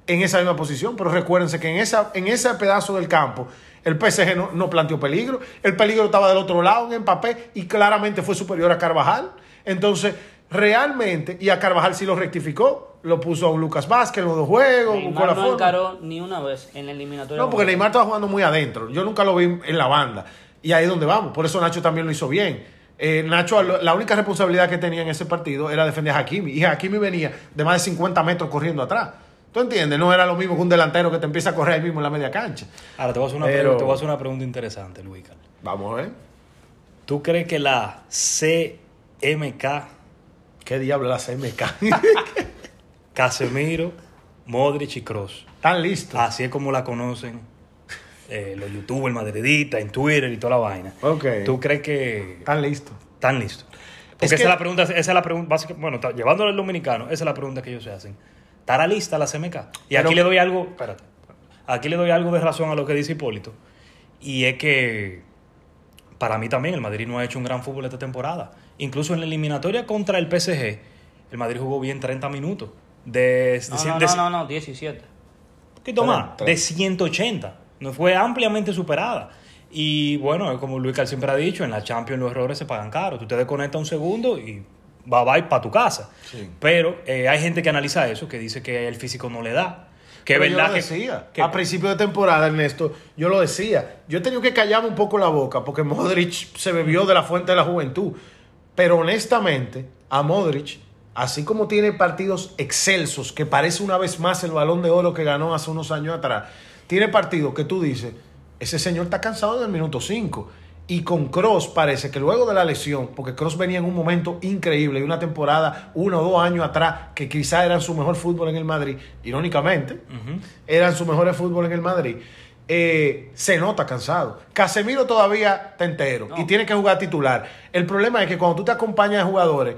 en esa misma posición, pero recuérdense que en, esa, en ese pedazo del campo el PSG no, no planteó peligro, el peligro estaba del otro lado en Mbappé y claramente fue superior a Carvajal. Entonces, realmente, y a Carvajal sí lo rectificó, lo puso a un Lucas Vázquez en los dos juegos, buscó Neymar la no forma. encaró ni una vez en la eliminatoria. No, porque Neymar estaba jugando muy adentro. Yo nunca lo vi en la banda. Y ahí es donde vamos. Por eso Nacho también lo hizo bien. Eh, Nacho, la única responsabilidad que tenía en ese partido era defender a Hakimi. Y Hakimi venía de más de 50 metros corriendo atrás. ¿Tú entiendes? No era lo mismo que un delantero que te empieza a correr ahí mismo en la media cancha. Ahora te voy a hacer una, Pero- pregunta, te voy a hacer una pregunta interesante, Luis. Carlos. Vamos a ver. ¿Tú crees que la CMK, ¿Qué diablo la CMK? Casemiro, Modric y Cross, Están listos. así es como la conocen eh, los youtubers madridistas, en Twitter y toda la vaina? Ok. ¿Tú crees que Están listos. están listos? Porque Es esa que- es la pregunta, esa es la pregunta, básica- bueno, llevándolo al dominicano, esa es la pregunta que ellos se hacen. ¿Estará lista la CMK? Y Pero- aquí le doy algo, espérate, aquí le doy algo de razón a lo que dice Hipólito. Y es que para mí también el Madrid no ha hecho un gran fútbol esta temporada. Incluso en la eliminatoria contra el PSG, el Madrid jugó bien 30 minutos. De, No, de- no, de- no, no, no, 17. un poquito más, de 180. No fue ampliamente superada. Y bueno, como Luis Cal siempre ha dicho, en la Champions los errores se pagan caros. Tú te desconectas un segundo y va bye para tu casa. Sí. Pero eh, hay gente que analiza eso, que dice que el físico no le da. Que es yo verdad lo que, decía. que- a principio de temporada, Ernesto, yo lo decía. Yo he tenido que callarme un poco la boca porque Modric se bebió de la fuente de la juventud. Pero honestamente, a Modric, así como tiene partidos excelsos, que parece una vez más el balón de oro que ganó hace unos años atrás, tiene partidos que tú dices, ese señor está cansado del minuto 5. Y con Cross parece que luego de la lesión, porque Cross venía en un momento increíble, y una temporada, uno o dos años atrás, que quizá eran su mejor fútbol en el Madrid, irónicamente, eran su mejor fútbol en el Madrid, eh, se nota cansado. Casemiro todavía está entero No. y tiene que jugar titular. El problema es que cuando tú te acompañas de jugadores,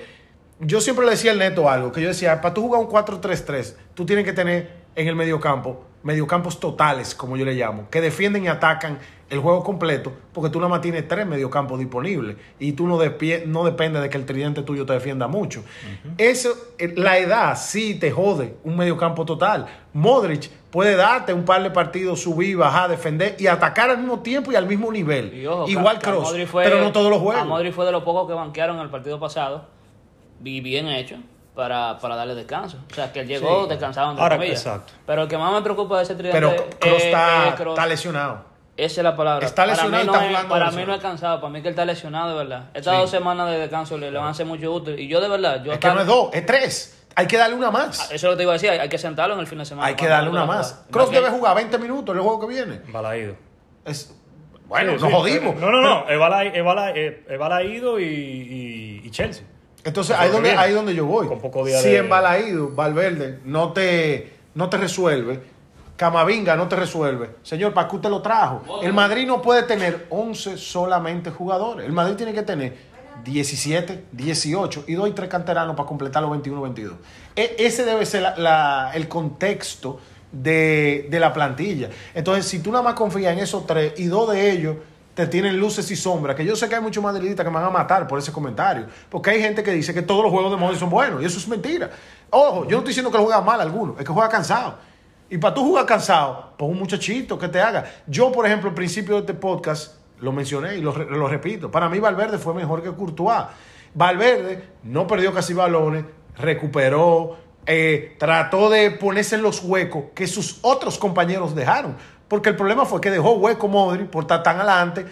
yo siempre le decía al neto algo, que yo decía, para tú jugar un 4-3-3, tú tienes que tener en el mediocampo, mediocampos totales, como yo le llamo, que defienden y atacan el juego completo, porque tú nada más tienes tres mediocampos disponibles y tú no, no depende de que el tridente tuyo te defienda mucho. Eso, eh, la edad sí te jode un mediocampo total. Modric puede darte un par de partidos, subir, bajar, defender y atacar al mismo tiempo y al mismo nivel. Y ojo, Igual que a Cross, fue- pero no todos los A juegos. Modric fue de los pocos que banquearon el partido pasado. Y bien hecho. Para, para darle descanso. O sea, que él llegó Sí. descansado entre Ahora, comillas. exacto. Pero el que más me preocupa de ese tridente Pero Cross es- está, es Kroos. está lesionado. Esa es la palabra. Está lesionado para y mí, está no, es, jugando para mí no es cansado, para mí que él está lesionado, de verdad. Estas Sí. dos semanas de descanso le, le van a hacer mucho útil. Y yo, de verdad, yo Es que no es dos, es tres. Hay que darle una más. Eso es lo que te iba a decir, hay, que sentarlo en el fin de semana. Hay que darle una más. jugar. Cross debe jugar 20 minutos en el juego que viene. Balaído. Es, bueno, Sí, nos sí. jodimos. No, no, no. Es es es- es Balaído y, y, y Chelsea. Entonces, ahí es donde, ahí donde yo voy. Con poco día si de- en Balaído, Valverde, no te, no te resuelve, Camavinga no te resuelve. Señor, ¿para qué usted lo trajo? El Madrid no puede tener 11 solamente jugadores. El Madrid tiene que tener 17, 18 y dos y tres canteranos para completar los 21, 22. E- ese debe ser la- la- el contexto de, de la plantilla. Entonces, si tú nada más confías en esos tres y dos de ellos te tienen luces y sombras, que yo sé que hay muchos madridistas que me van a matar por ese comentario, porque hay gente que dice que todos los juegos de Modric son buenos y eso es mentira. Ojo, yo no estoy diciendo que lo juega mal alguno, es que juega cansado. Y para tú jugar cansado, pon un muchachito que te haga. Yo, por ejemplo, al principio de este podcast lo mencioné y lo, lo repito. Para mí Valverde fue mejor que Courtois. Valverde no perdió casi balones, recuperó, eh, trató de ponerse en los huecos que sus otros compañeros dejaron. Porque el problema fue que dejó hueco Modri por estar tan adelante.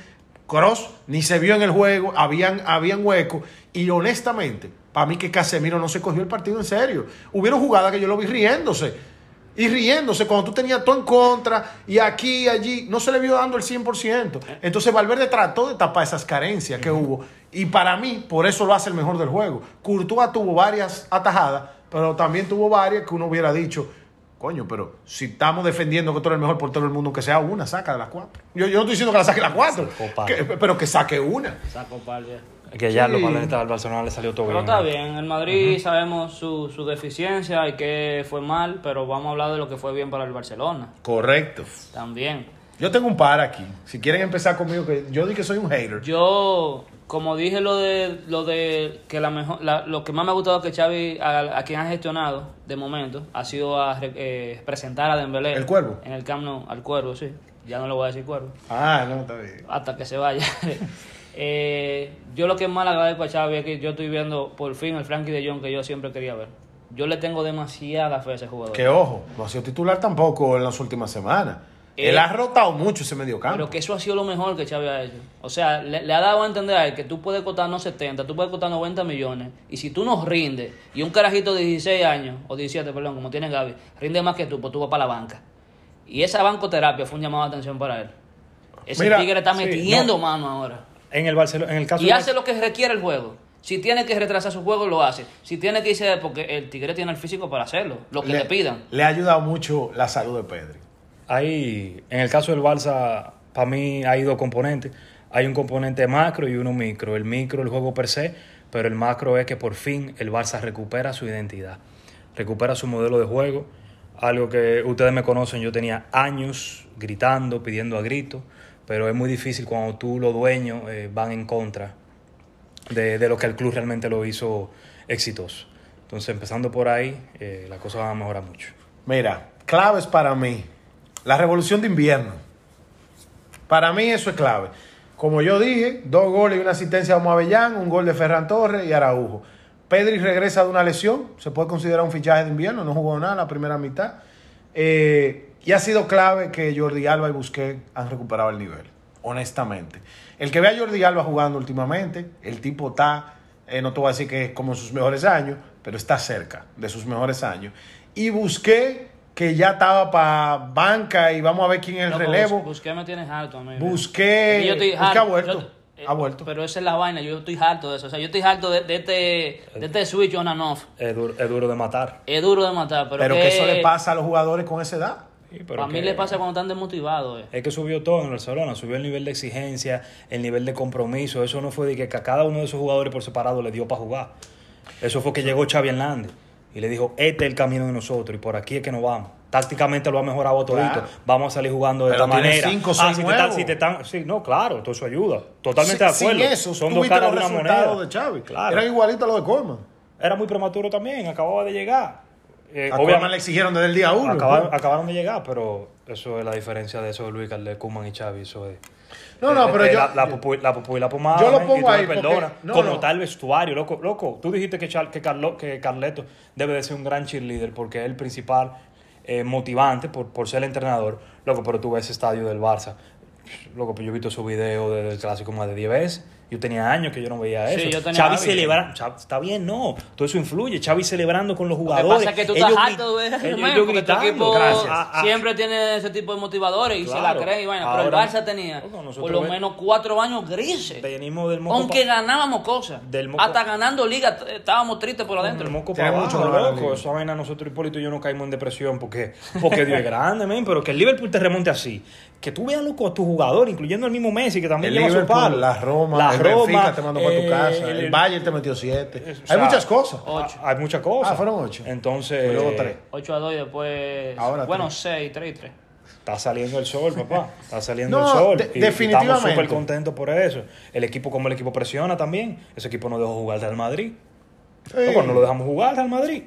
Cross ni se vio en el juego, habían, habían huecos. Y honestamente, para mí que Casemiro no se cogió el partido en serio. Hubieron jugadas que yo lo vi riéndose. Y riéndose cuando tú tenías todo en contra y aquí y allí, no se le vio dando el 100%. Entonces Valverde trató de tapar esas carencias que hubo. Y para mí, por eso lo hace el mejor del juego. Courtois tuvo varias atajadas, pero también tuvo varias que uno hubiera dicho, coño, pero si estamos defendiendo que tú eres el mejor portero del mundo, que sea una, saca de las cuatro. Yo, yo no estoy diciendo que la saque las cuatro, que- pero que saque una. Saco par ya. Que ya Sí. los balonistas del Barcelona le salió todo Pero bien. está bien, el Madrid sabemos su, su deficiencia y que fue mal, pero vamos a hablar de lo que fue bien para el Barcelona Correcto. también. Yo tengo un par aquí. Si quieren empezar conmigo, que yo di que soy un hater. Yo, como dije lo de lo de que la mejor, la- lo que más me ha gustado que Xavi a, a quien ha gestionado de momento ha sido a eh, presentar a Dembélé. ¿El Cuervo? En el Camp Nou, al Cuervo, sí. Ya no le voy a decir Cuervo. Ah, no, está bien. hasta que se vaya. Eh, yo lo que más le agradezco a Xavi es que yo estoy viendo por fin el Frankie de Jong que yo siempre quería ver. Yo le tengo demasiada fe a ese jugador. Que ojo, no ha sido titular tampoco en las últimas semanas. Él Eh, ha rotado mucho ese medio campo. Pero que eso ha sido lo mejor que Xavi ha hecho. O sea, le, le ha dado a entender a él que tú puedes costarnos 70, tú puedes costar 90 millones. Y si tú nos rindes, y un carajito de 16 años, o 17, perdón, como tiene Gaby, rinde más que tú, pues tú vas para la banca. Y esa bancoterapia fue un llamado de atención para él. Ese Mira, tigre está sí, metiendo no. mano ahora. En el Barcelona, en el caso Y hace lo que requiere el juego. Si tiene que retrasar su juego, lo hace. Si tiene que irse, porque el tigre tiene el físico para hacerlo, lo que le, pidan. Le ha ayudado mucho la salud de Pedri. Hay, en el caso del Barça, para mí hay dos componentes. Hay un componente macro y uno micro. El micro, el juego per se, pero el macro es que por fin el Barça recupera su identidad, recupera su modelo de juego. Algo que ustedes me conocen, yo tenía años gritando, pidiendo a gritos, pero es muy difícil cuando tú, los dueños, eh, van en contra de, de lo que el club realmente lo hizo exitoso. Entonces, empezando por ahí, eh, la cosa va a mejorar mucho. Mira, claves para mí. La revolución de invierno. Para mí eso es clave. Como yo dije, dos goles y una asistencia de Avellán, un gol de Ferran Torres y Araujo. Pedri regresa de una lesión, se puede considerar un fichaje de invierno, no jugó nada la primera mitad. Eh, y ha sido clave que Jordi Alba y Busquets han recuperado el nivel, honestamente. El que ve a Jordi Alba jugando últimamente, el tipo está, eh, no te voy a decir que es como en sus mejores años, pero está cerca de sus mejores años. Y Busquets, que ya estaba para banca y vamos a ver quién es el Loco, relevo. Bus- Busquets me tienes harto, amigo. Busquets, Y yo estoy ha vuelto, yo- eh, ha vuelto. Pero esa es la vaina, yo estoy harto de eso. O sea, yo estoy harto de, de este, de este switch on and off. Es duro, es duro de matar. Es duro de matar, pero, Pero que eso le pasa a los jugadores con esa edad. Sí, pero a mí le pasa cuando están desmotivados. eh. Es que subió todo en Barcelona, subió el nivel de exigencia, el nivel de compromiso. Eso no fue de que a cada uno de esos jugadores por separado le dio para jugar. Eso fue que llegó Xavi Hernández y le dijo, este es el camino de nosotros y por aquí es que nos vamos. Tácticamente lo ha mejorado todito. Claro. Vamos a salir jugando de esta manera. cinco, ah, si te, si sí, no, claro, todo eso ayuda. Totalmente de Sin- acuerdo. Sin eso, Son dos caras de una moneda. de Xavi. Claro. Eran igualitos a los de Coleman. Era muy prematuro también, acababa de llegar. Eh, A obviamente- le exigieron desde el día uno. Acabaron, acabaron de llegar, pero eso es la diferencia de eso de Luis Carles, Kuman y Xavi. Eso es. No, no, Eh, pero eh, yo- La, la, la la pomada. Yo lo pongo ahí perdonas, no, como no. tal vestuario, loco. Loco, tú dijiste que, Char- que, Carlo- que Carleto debe de ser un gran cheerleader porque es el principal eh, motivante por, por ser el entrenador. Loco, pero tú ves ese estadio del Barça. Loco, pues yo he visto su video del clásico más de 10 veces. Yo tenía años que yo no veía Sí, eso. yo tenía Xavi hábito. celebra, Xavi- está bien, no. Todo eso influye. Xavi celebrando con los Lo que jugadores. pasa es que tú Ellos estás harto de ellos- ellos gritando. Ah, ah. siempre tiene ese tipo de motivadores y se la cree y vaina. Pero el Barça tenía por lo menos cuatro años grises. Venimos del moco Aunque pa- ganábamos cosas. Del moco- Hasta ganando liga estábamos tristes por adentro. El moco para mucho abajo, que la loco. Esa vaina nosotros, Hipólito y yo no caímos en depresión porque, porque Dios es grande, men. Pero que el Liverpool te remonte así. Que tú veas, loco, a tu jugador, incluyendo el mismo Messi, que también El lleva su Liverpool, palo. la Roma, la Roma, Benfica te mandó para tu eh, casa, el- el, Bayern te metió siete. o Hay sea, muchas cosas. Ocho. Hay muchas cosas. Ah, fueron ocho. Entonces, Y luego tres. 8 a 2 y después. Ahora bueno, tres. 6, 3 y 3. Está saliendo el sol, papá. Está saliendo No, el sol. de- Y- y definitivamente. Estamos súper contentos por eso. El equipo, como el equipo presiona también. Ese equipo no dejó jugar al Real Madrid. Sí. Loco, no lo dejamos jugar al Real Madrid.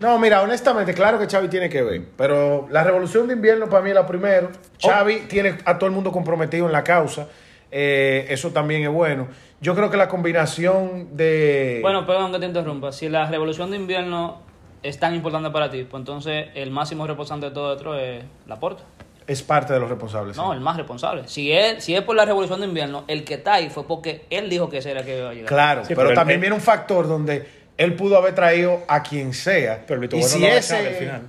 No, mira, honestamente, claro que Xavi tiene que ver, pero la revolución de invierno para mí es la primero. Xavi tiene a todo el mundo comprometido en la causa, eh, eso también es bueno. Yo creo que la combinación de... Bueno, perdón que te interrumpa. Si la revolución de invierno es tan importante para ti, pues entonces el máximo responsable de todo esto es Laporta. es parte de los responsables. sí. No, el más responsable. Si es, si es por la revolución de invierno, el que está ahí fue porque él dijo que ese era el que iba a llegar. Claro, Sí, pero, pero también viene un factor donde él pudo haber traído a quien sea. Pero Luis y Bueno si no ese... al final.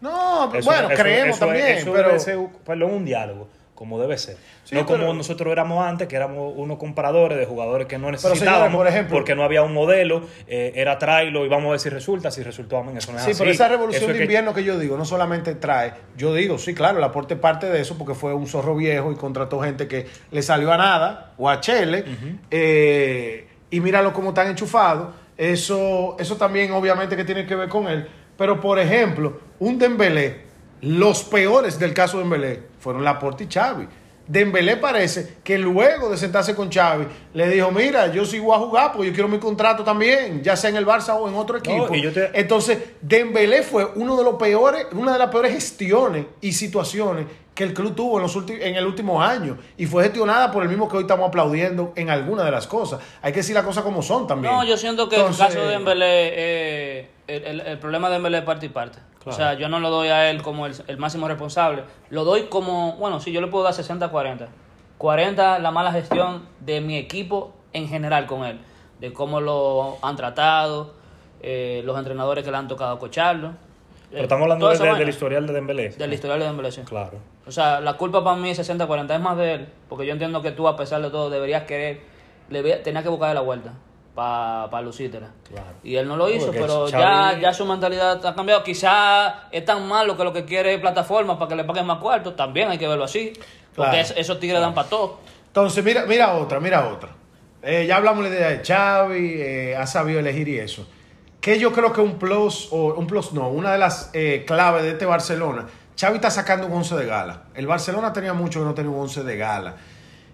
No, Eso- bueno, eso- creemos eso- también, eso pero... perdón, un diálogo, como debe ser. Sí, no como nosotros éramos antes, que éramos unos comparadores de jugadores que no necesitábamos, por ejemplo- porque no había un modelo, eh, era tráelo y vamos a ver si resulta, si resultó, amén, eso no es Sí, así. pero esa revolución Eso de invierno que yo digo no solamente trae, yo digo, sí, claro, el aporte parte de eso porque fue un zorro viejo y contrató gente que le salió a nada o a Chele eh, y míralo cómo están enchufados. Eso, eso también obviamente que tiene que ver con él. Pero por ejemplo, un Dembélé, los peores del caso de Dembélé fueron Laporte y Xavi. Dembélé parece que luego de sentarse con Xavi le dijo, mira, yo sigo a jugar porque yo quiero mi contrato también, ya sea en el Barça o en otro equipo. te- Entonces, Dembélé fue uno de los peores, una de las peores gestiones y situaciones que el club tuvo en, los últimos, en el último año. Y fue gestionada por el mismo que hoy estamos aplaudiendo en algunas de las cosas. Hay que decir las cosas como son también. No, yo siento que Entonces, el caso de Dembélé, eh, el, el- el problema de Dembélé es parte y parte. O sea, yo no lo doy a él como el, el máximo responsable. Lo doy como, bueno, sí, yo le puedo dar 60-40. 40 la mala gestión de mi equipo en general con él. De cómo lo han tratado, eh, los entrenadores que le han tocado cocharlo. Pero estamos hablando de- del historial de Dembélé. Del historial de Dembélé, sí. Claro. O sea, la culpa para mí es 60-40, es más de él, porque yo entiendo que tú, a pesar de todo, deberías querer, le tenías que buscar la vuelta para pa lucírtela. Claro. Y él no lo hizo, Porque pero Xavi- ya, ya su mentalidad ha cambiado. Quizás es tan malo que lo que quiere es plataforma para que le paguen más cuartos, también hay que verlo así, porque Claro. es- esos tigres dan para todo. Entonces, mira, mira otra, mira otra. Eh, ya hablamos de la idea de Xavi, eh, ha sabido elegir y eso. Que yo creo que un plus, o un plus no, una de las eh, claves de este Barcelona, Xavi está sacando un 11 de gala. El Barcelona tenía mucho que no tenía un 11 de gala.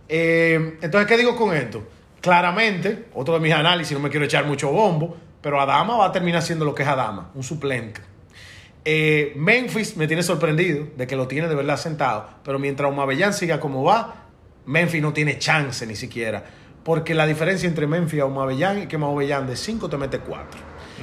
Eh, entonces, ¿qué digo con esto? Claramente, otro de mis análisis, no me quiero echar mucho bombo, pero Adama va a terminar siendo lo que es Adama, un suplente. Eh, Memphis me tiene sorprendido de que lo tiene de verdad sentado, pero mientras Omabellán siga como va, Memphis no tiene chance ni siquiera. Porque la diferencia entre Memphis y Omabellán es que Omabellán de 5 te mete 4.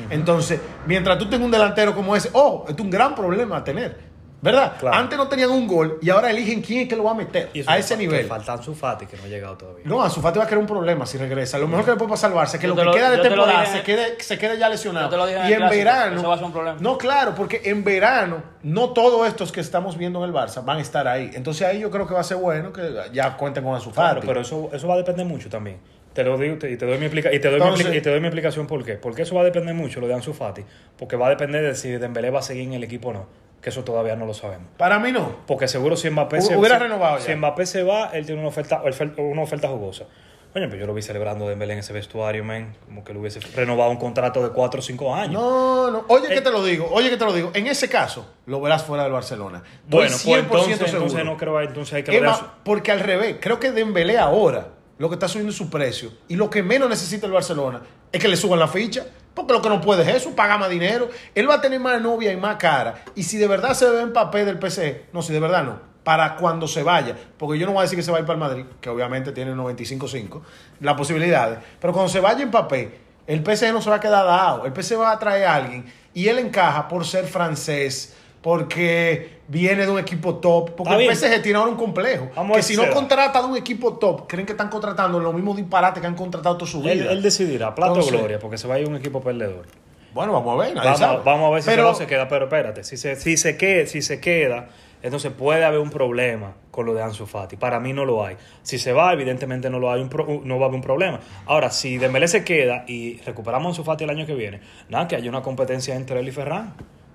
Entonces, mientras tú tengas un delantero como ese, oh, es un gran problema a tener. ¿Verdad? Claro. Antes no tenían un gol y ahora eligen quién es que lo va a meter Y a ese nivel. Faltan su Fati, que no ha llegado todavía. No, a va a crear un problema si regresa. Lo mejor que le puede pasar al Barça es que Yo lo que lo- queda de te temporada se quede, se quede ya lesionado. Yo te lo dije en y en verano. eso va a ser un problema. No, claro, porque en verano no todos estos que estamos viendo en el Barça van a estar ahí. Entonces ahí yo creo que va a ser bueno que ya cuenten con Ansu Claro, pero eso, eso va a depender mucho también. Te lo digo te- y te doy mi, explica- y te doy mi Entonces- y te doy mi explicación por qué. Porque eso va a depender mucho lo de Ansu Fati. Porque va a depender de si Dembélé va a seguir en el equipo o no. Que eso todavía no lo sabemos. Para mí no. Porque seguro si Mbappé Hu- se hubiera si- renovado ya. Si Mbappé se va, él tiene una oferta, ofer- una oferta jugosa. Oye, pues yo lo vi celebrando a Dembélé en ese vestuario, man. Como que le hubiese renovado un contrato de 4 o 5 años. No, no. Oye, Eh. que te lo digo. Oye, que te lo digo. En ese caso, lo verás fuera del Barcelona. Estoy bueno, pues 100% entonces, seguro. entonces no creo, entonces hay que Es ver a más, su- porque al revés, creo que Dembélé ahora lo que está subiendo es su precio y lo que menos necesita el Barcelona es que le suban la ficha, porque lo que no puede es eso, paga más dinero, él va a tener más novia y más cara. Y si de verdad se ve en papel del PC, no, si de verdad no, para cuando se vaya, porque yo no voy a decir que se va a ir para el Madrid, que obviamente tiene 95-5, las posibilidades, pero cuando se vaya en papel, el PSG no se va a quedar dado, el PSG va a traer a alguien y él encaja por ser francés, porque viene de un equipo top, porque el. PSG tiene ahora un complejo, Vamos que si no contrata de un equipo top, creen que están contratando los mismos disparates que han contratado toda su vida. Él, él decidirá, plato o gloria, porque se va a ir un equipo perdedor. Bueno, vamos a ver, nadie Vamos, sabe. vamos a ver si Pero- se queda, pero espérate, si se, si se queda, si se queda, entonces puede haber un problema con lo de Ansu Fati. Para mí no lo hay. Si se va, evidentemente no lo hay un pro- no va a haber un problema. Ahora, si Dembélé se queda y recuperamos a Ansu Fati el año que viene, nada, que haya una competencia entre él y Ferran,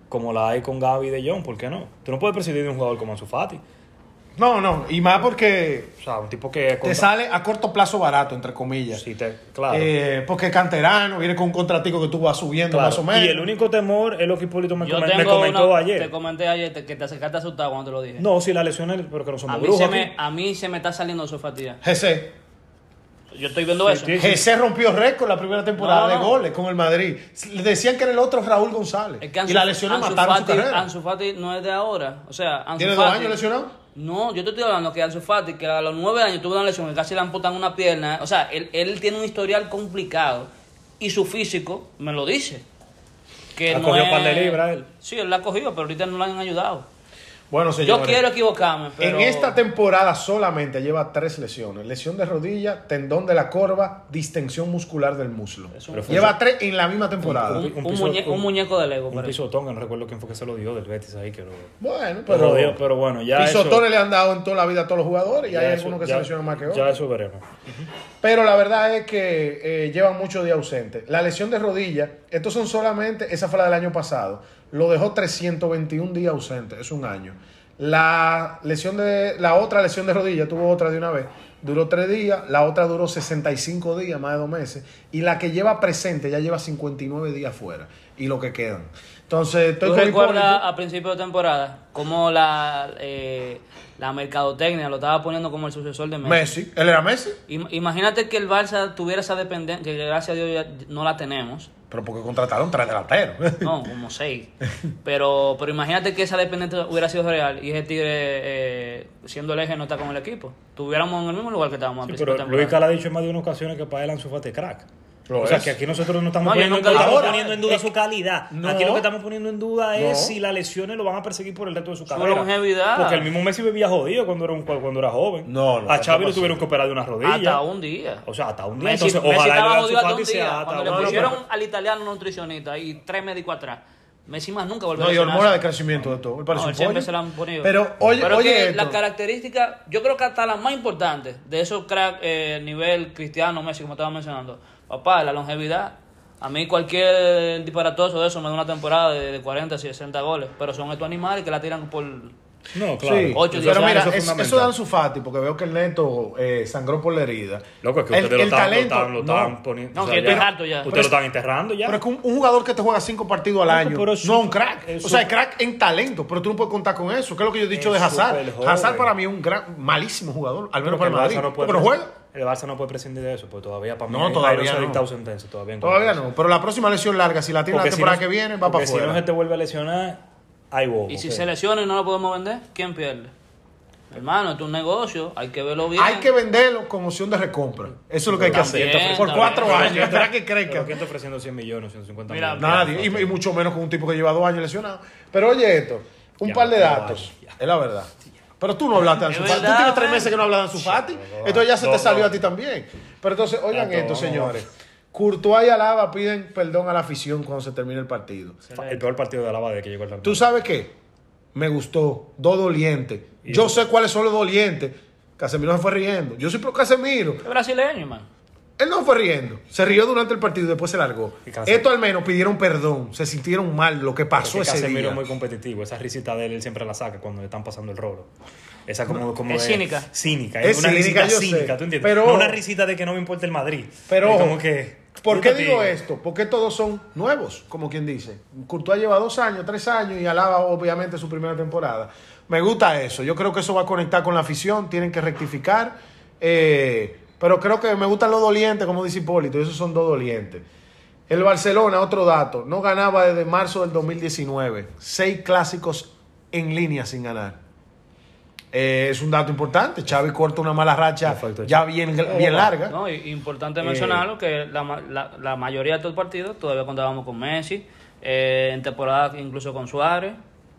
como la hay con Gaby De Jong, ¿por qué no? Tú no puedes presidir de un jugador como Ansu Fati. No, no, y más porque O sea, un tipo que te sale a corto plazo barato, entre comillas. Sí, te- claro. Eh, porque es canterano, viene con un contratico que tú vas subiendo Claro. más o menos. Y el único temor es lo que Hipólito me, Yo me comentó una- ayer. Te comenté ayer te- que te acercaste asustado cuando te lo dije. No, si las lesiones, pero que no somos a, mí brujos. se aquí. me, a mí se me está saliendo su fatiga. Jesse. Yo estoy viendo Sí, eso. sí. Jesse rompió récord la primera temporada No, no, de goles con el Madrid. Le decían que era el otro Raúl González. Es que Ansu, y las lesiones Ansu mataron su Fati, carrera. Ansu Fati no es de ahora. O sea, Ansu ¿Tiene dos años lesionado? No, yo te estoy hablando que Ansu Fati, que a los nueve años tuvo una lesión, que casi le amputan una pierna. O sea, él, él tiene un historial complicado y su físico me lo dice. Que Ha no cogido es- par de libras él. Sí, él la ha cogido, pero ahorita no lo han ayudado. Bueno, señores. Yo quiero equivocarme, pero... En esta temporada solamente lleva tres lesiones. Lesión de rodilla, tendón de la corva, distensión muscular del muslo. Un- Lleva tres en la misma temporada. un, un un piso- muñe- un un- muñeco de Lego, Un pisotón, que no recuerdo quién fue que se lo dio del Betis ahí, que lo, Bueno, pero, pero, dio, pero bueno, ya pisotones eso, le han dado en toda la vida a todos los jugadores y ya hay eso- algunos que ya- se lesionan más que otros. Ya eso veremos. Pero la verdad es que eh, llevan muchos días ausentes. La lesión de rodilla, estos son solamente, esa fue la del año pasado, lo dejó 321 días ausente, es un año. La lesión de, la otra lesión de rodilla, tuvo otra de una vez, duró tres días, la otra duró 65 días, más de dos meses, y la que lleva presente ya lleva 59 días fuera, y lo que quedan. Entonces, estoy ¿Tú recuerdas a principio de temporada cómo la, eh, la mercadotecnia lo estaba poniendo como el sucesor de Messi? Messi, él era Messi, Im- Imagínate que el Barça tuviera esa dependencia, que gracias a Dios ya no la tenemos, pero porque contrataron tres delanteros. no, como seis. Pero, pero imagínate que esa dependencia hubiera sido real y ese tigre, eh, siendo el eje, no está con el equipo. Tuviéramos en el mismo lugar que estábamos Sí, principio pero Luis temporada. Cal ha dicho en más de una ocasión que para él Ansu Fati crack. Lo o sea, es. que aquí nosotros no estamos, No, poniendo, nunca no estamos ahora, poniendo en duda su calidad. no. aquí lo que estamos poniendo en duda es No. si las lesiones lo van a perseguir por el resto de su Su carrera. longevidad. Porque el mismo Messi vivía jodido cuando era, un, cuando era joven. No, no, A Xavi lo tuvieron que operar de una rodilla. Hasta un día. O sea, hasta un día. Messi, Entonces, Messi ojalá estaba el jodido hasta un día. Cuando le pusieron al italiano un nutricionista y tres médicos atrás. Messi más nunca volvió No, a y lesionarse. hormona de crecimiento de todo. No, siempre pollo. se la han ponido. Pero, oye, Pero oye que esto. las características, yo creo que hasta las más importantes de esos crack eh, nivel cristiano, Messi, como estaba mencionando, papá, la longevidad. A mí cualquier disparatoso de eso me da una temporada de, de 40, 60 goles, pero son estos animales que la tiran por... No, claro. Sí, Ocho, diez pero mira, eso es es- eso, fundamental. da Ansu Fati, porque veo que el neto eh, sangró por la herida. Loco, es que ustedes lo, están, lo están, lo no. están poniendo. No, o sea, que estoy harto ya. Ustedes Pero lo están enterrando ya. Pero es que un, un jugador que te juega cinco partidos al año pero es no es un crack. es O sea, es crack en talento, pero tú no puedes contar con eso. ¿Qué es lo que yo he dicho de Hazard? Hazard para mí es un gran, malísimo jugador, al menos para el Madrid. Barça no puede pero juega. El Barça no puede prescindir de eso, pues todavía para mí No, todavía no. ha dictado sentencia todavía. Todavía no, pero la próxima lesión larga, si la tiene la temporada no- que viene, va para porque Si no afuera. se te vuelve a lesionar, hay bobo. Y si se lesiona y no lo podemos vender, ¿quién pierde? Hermano, esto es un negocio, hay que verlo bien. Hay que venderlo con opción de recompra. Eso es lo que hay que hacer. También, Por cuatro años, espera que Pero crezca. ¿quién está ofreciendo 100 millones, 150 Mira, millones? Nadie, y, y mucho menos con un tipo que lleva dos años lesionado. Pero oye esto, un Ya, par de datos, es la verdad. Pero tú no hablaste de Ansu Fati. Tú tienes tres meses que no hablas de Ansu Fati. Entonces ya se te salió a ti también. Pero entonces, oigan esto, señores. Courtois y Alaba piden perdón a la afición cuando se termine el partido. El peor partido de Alaba de que llegó el ¿Tú sabes qué? Me gustó. Dos dolientes. Yo sé cuáles son los dolientes. Casemiro se fue riendo. Yo soy pro Casemiro. Es brasileño, man. Él no fue riendo. Se rió durante el partido y después se largó. Esto al menos pidieron perdón. Se sintieron mal lo que pasó ese Casemiro día. es muy competitivo. Esa risita de él, él siempre la saca cuando le están pasando el rolo. Esa como, como es de- cínica. Cínica. Es Es, una cínica, risita sé. cínica, ¿tú entiendes? Pero- no una risita de que no me importa el Madrid. Pero, Es como que... ¿por qué digo esto? Porque todos son nuevos, como quien dice. Courtois lleva dos años, tres años y Alaba obviamente su primera temporada. Me gusta eso. Yo creo que eso va a conectar con la afición. Tienen que rectificar. Eh, pero creo que me gustan los dolientes, como dice Hipólito. y Esos son dos dolientes. El Barcelona, otro dato, no ganaba desde marzo del 2019. Seis clásicos en línea sin ganar. Eh, es un dato importante. Xavi corta una mala racha Perfecto, ya bien, bien larga. No, y- importante Eh, mencionarlo que la, la, la mayoría de estos partidos todavía contábamos con Messi, eh, en temporada incluso con Suárez,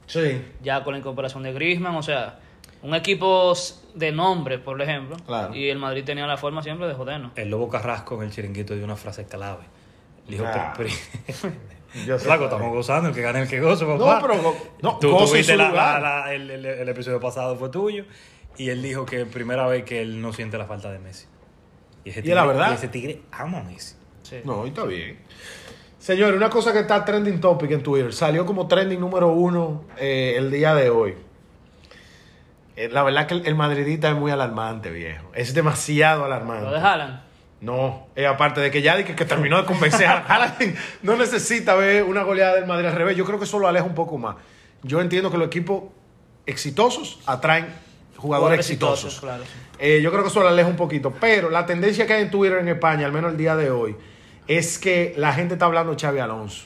Sí. ya con la incorporación de Griezmann, o sea, un equipo de nombre, por ejemplo, Claro. y el Madrid tenía la forma siempre de jodernos. El Lobo Carrasco en el chiringuito dio una frase clave. Le dijo, Ah. Yo sé Flaco, cuál estamos es. gozando, el que gane el que gozo, papá. No, pero no, tú, gozo tú en viste su la- lugar. la- la- el, el- el episodio pasado fue tuyo y él dijo que primera vez que él no siente la falta de Messi. Y, ese ¿Y es la verdad? y ese tigre ama a Messi. Sí. No, está bien. Señores, una cosa que está trending topic en Twitter, salió como trending número uno eh, el día de hoy. Eh, la verdad que el, el madridista es muy alarmante, viejo. Es demasiado alarmante. Lo de Haaland. No, eh, aparte de que ya dije que terminó de convencer a Haaland, no necesita ver una goleada del Madrid al revés. Yo creo que eso lo aleja un poco más. Yo entiendo que los equipos exitosos atraen jugadores Jugadores exitosos. exitosos, claro, sí. Eh, yo creo que eso lo aleja un poquito. Pero la tendencia que hay en Twitter en España, al menos el día de hoy, es que la gente está hablando de Xavi Alonso.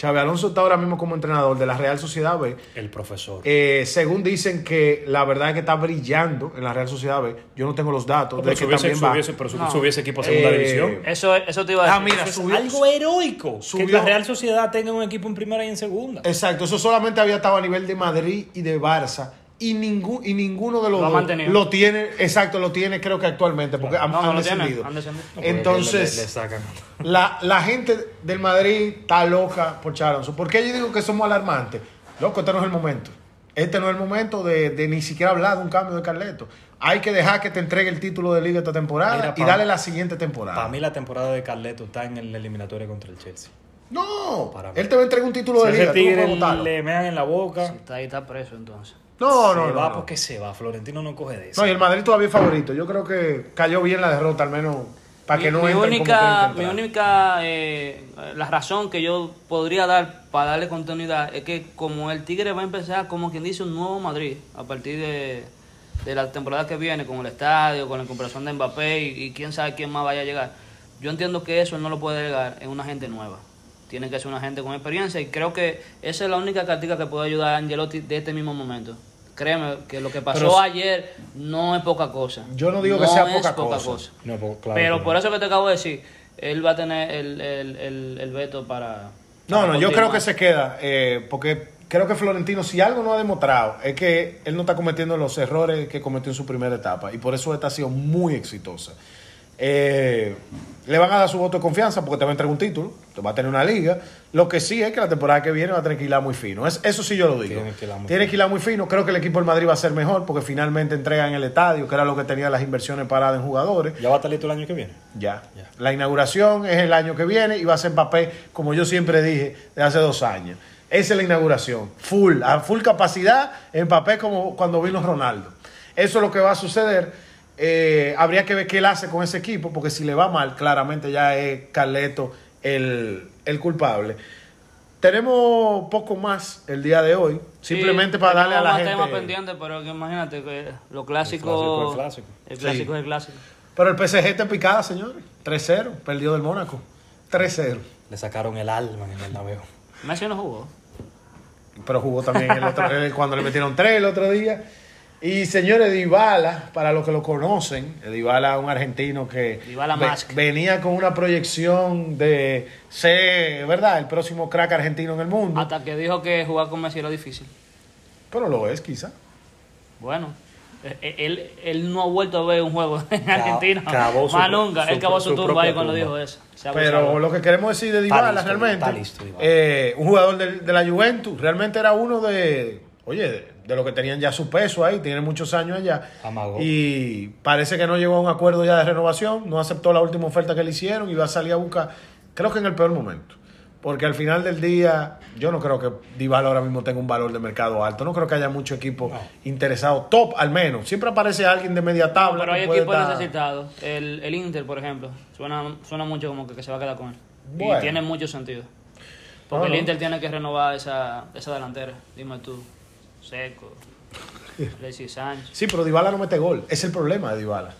Xavi Alonso está ahora mismo como entrenador de la Real Sociedad B. El profesor. Eh, según dicen que la verdad es que está brillando en la Real Sociedad B. Yo no tengo los datos pero de que subiese, también va. subiese- pero su- No. subiese equipo a segunda Eh, división. Eso, eso te iba a Ah, decir. mira, Eso es subió- algo heroico. subió- que la Real Sociedad tenga un equipo en primera y en segunda. Exacto, eso solamente había estado a nivel de Madrid y de Barça. Y, ningún, y ninguno de los Lo dos lo tiene, exacto, lo tiene creo que actualmente, porque han, No, no han descendido. han descendido. No, porque Entonces, le- le- le sacan. La, la gente del Madrid está loca por Alonso. ¿Por qué yo digo que somos alarmantes? Loco, este no es el momento. Este no es el momento de, de ni siquiera hablar de un cambio de Carleto. Hay que dejar que te entregue el título de liga esta temporada Mira, y darle la siguiente temporada. Para mí la temporada de Carleto está en el eliminatorio contra el Chelsea. no, Para él te va a entregar un título Si de liga. tú no tigre puedes votarlo. le mean en la boca, Si está ahí, está preso entonces. No, se no, no. va no. porque se va. Florentino no coge de eso. No, y el Madrid todavía es favorito. Yo creo que cayó bien la derrota, al menos para que mi, no mi única, como que mi única eh, la razón que yo podría dar para darle continuidad es que como el Tigre va a empezar como quien dice un nuevo Madrid a partir de, de la temporada que viene con el estadio, con la comparación de Mbappé y, y quién sabe quién más vaya a llegar. Yo entiendo que eso él no lo puede delegar en una gente nueva. Tiene que ser una gente con experiencia y creo que esa es la única cartica que puede ayudar a Angelotti de este mismo momento. Créeme que lo que pasó Pero- ayer no es poca cosa. Yo no digo que sea es poca cosa. No, po- claro Pero por no. eso que te acabo de decir, él va a tener el, el, el, el veto para... No, para no, yo creo que se queda, eh, porque creo que Florentino, si algo no ha demostrado, es que él no está cometiendo los errores que cometió en su primera etapa, y por eso esta ha sido muy exitosa. Eh, le van a dar su voto de confianza porque te va a entregar un título, te va a tener una liga. Lo que sí es que la temporada que viene va a tener que hilar muy fino. Es, eso sí yo lo digo. Tiene que hilar muy Tiene fino. que hilar muy fino. Creo que el equipo del Madrid va a ser mejor porque finalmente entregan el estadio, que era lo que tenía las inversiones paradas en jugadores. ¿Ya va a estar listo el año que viene? Ya. Ya. La inauguración es el año que viene y va a ser Mbappé, como yo siempre dije, de hace dos años. Esa es la inauguración. Full, a full capacidad, Mbappé como cuando vino Ronaldo. Eso es lo que va a suceder. Eh, habría que ver qué él hace con ese equipo, porque si le va mal, claramente ya es Carleto el, el culpable. Tenemos poco más el día de hoy, Sí, simplemente para darle a la tenemos gente. más temas pendientes, pero que imagínate que lo clásico... clásico es clásico. El clásico Sí. es el clásico. Pero el PSG está en picada, señores. 3-0, perdió del Mónaco. 3-0. Le sacaron el alma en el Bernabéu. Messi no jugó. pero jugó también el otro, el- cuando le metieron tres el otro día. Y señores, Dybala, para los que lo conocen, Dybala un argentino que ve- venía con una proyección de ser, ¿verdad?, el próximo crack argentino en el mundo. Hasta que dijo que jugar con Messi era difícil. Pero lo es, quizá. Bueno, eh, eh, él, él no ha vuelto a ver un juego en Argentina. Más nunca. su- Él cavó su, su tumba ahí cuando dijo eso. Pero lo que queremos decir de Dybala listo, realmente, está listo, Dybala. eh, un jugador de, de la Juventus, realmente era uno de, oye, de, los que tenían ya su peso ahí, tiene muchos años allá. Amagó. Y parece que no llegó a un acuerdo ya de renovación, no aceptó la última oferta que le hicieron y va a salir a buscar, creo que en el peor momento. Porque al final del día, yo no creo que Dybala ahora mismo tenga un valor de mercado alto. No creo que haya mucho equipo No. interesado, top al menos. Siempre aparece alguien de media tabla. Pero hay equipos estar- necesitados. El, el Inter, por ejemplo, suena, suena mucho como que, que se va a quedar con él. Bueno. Y tiene mucho sentido. Porque el. Inter tiene que renovar esa, esa delantera. Dime tú. Seco. Alexis Sánchez. Sí, pero Dybala no mete gol. Es el problema de Dybala.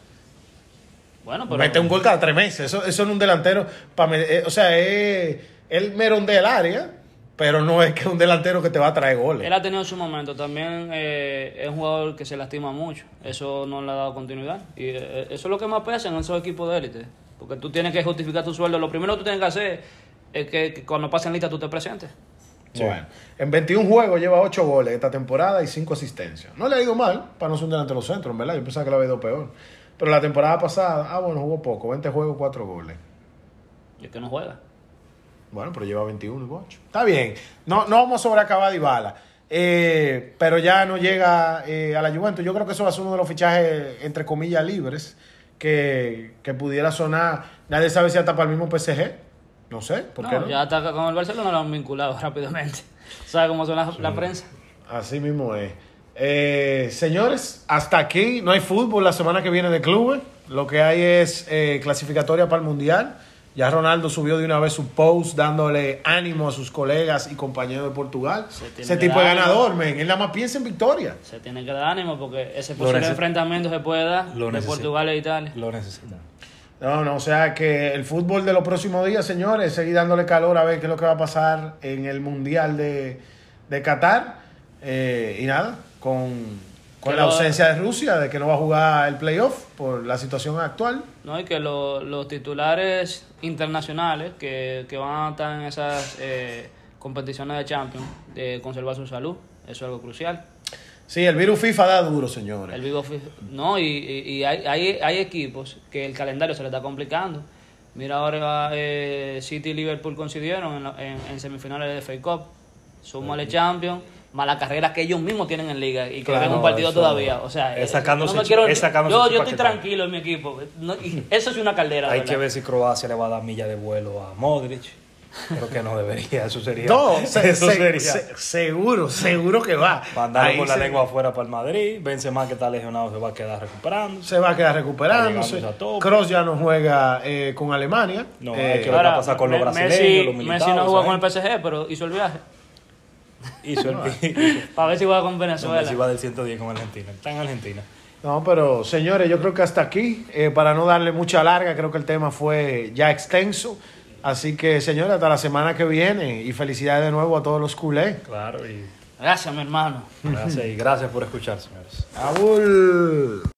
Bueno, pero. Mete un gol cada tres meses. Eso, eso en un delantero. pa' me- eh, o sea, es, él merondea el área, pero no es que es un delantero que te va a traer goles. Él ha tenido su momento. También eh, es un jugador que se lastima mucho. Eso no le ha dado continuidad. Y eh, eso es lo que más pesa en esos equipos de élite. Porque tú tienes que justificar tu sueldo. Lo primero que tú tienes que hacer es que, que cuando pasen lista tú te presentes. Bueno, en 21 juegos lleva 8 goles esta temporada y 5 asistencias. No le ha ido mal para no ser un delantero centro, en verdad. Yo pensaba que le había ido peor. Pero la temporada pasada, ah, bueno, jugó poco. 20 juegos, 4 goles. Y es que no juega. Bueno, pero lleva 21 y 8. Está bien. No, no vamos a sobreacabar a Dybala. Eh, pero ya no llega eh, a la Juventus. Yo creo que eso va a ser uno de los fichajes, entre comillas, libres que, que pudiera sonar. Nadie sabe si hasta para el mismo PSG. No sé, ¿por qué No, no? ya hasta con el Barcelona lo han vinculado rápidamente. ¿Sabes cómo son la, la prensa? Así mismo es. Eh, señores, hasta aquí no hay fútbol la semana que viene de clubes. Lo que hay es eh, clasificatoria para el Mundial. Ya Ronaldo subió de una vez su post dándole ánimo a sus colegas y compañeros de Portugal. Ese tipo de ganador, men. Él nada más piensa en victoria. Se tiene que dar ánimo porque ese posible enfrentamiento se puede dar lo de necesita. Portugal e Italia. Lo necesitan. No, no, o sea que el fútbol de los próximos días, señores, seguir dándole calor a ver qué es lo que va a pasar en el Mundial de, de Qatar. Eh, y nada, con, con la lo- ausencia de Rusia, de que no va a jugar el playoff por la situación actual. ¿no? Y que lo- los titulares internacionales que, que van a estar en esas eh, competiciones de Champions, de conservar su salud, eso es algo crucial. Sí, el virus FIFA da duro, señores. El Vigo, Fi- no, y, y- y hay, hay, hay equipos que el calendario se le está complicando. Mira ahora eh, City y Liverpool coincidieron en, en, en semifinales de FA Cup. Súmale Champions, más la carrera que ellos mismos tienen en liga y que Claro, un partido eso todavía. O sea, es eh, sacándose no me quiero- es sacándose yo, yo estoy tranquilo en mi equipo. No, y eso es una caldera. Hay ¿verdad? que ver si Croacia le va a dar milla de vuelo a Modric. Creo que no debería, eso sería. No, se- eso se- sería. se- seguro, seguro que va. Mandarlo con la se- lengua afuera para el Madrid. Benzema que está lesionado se va a quedar recuperando. Se va a quedar recuperándose. Tope. Cross ya no juega eh, con Alemania. No, Eh, que va a pasar con los brasileños, Messi, los Messi militares, no jugó con el PSG, pero hizo el viaje. Hizo el Para ver si juega con No, Venezuela. Messi va del 110 con Argentina. Está en Argentina. No, pero señores, yo creo que hasta aquí, eh, para no darle mucha larga, creo que el tema fue ya extenso. Así que, señores, hasta la semana que viene y felicidades de nuevo a todos los culés. Claro, y Gracias, mi hermano. gracias, y gracias por escuchar, señores. Abul.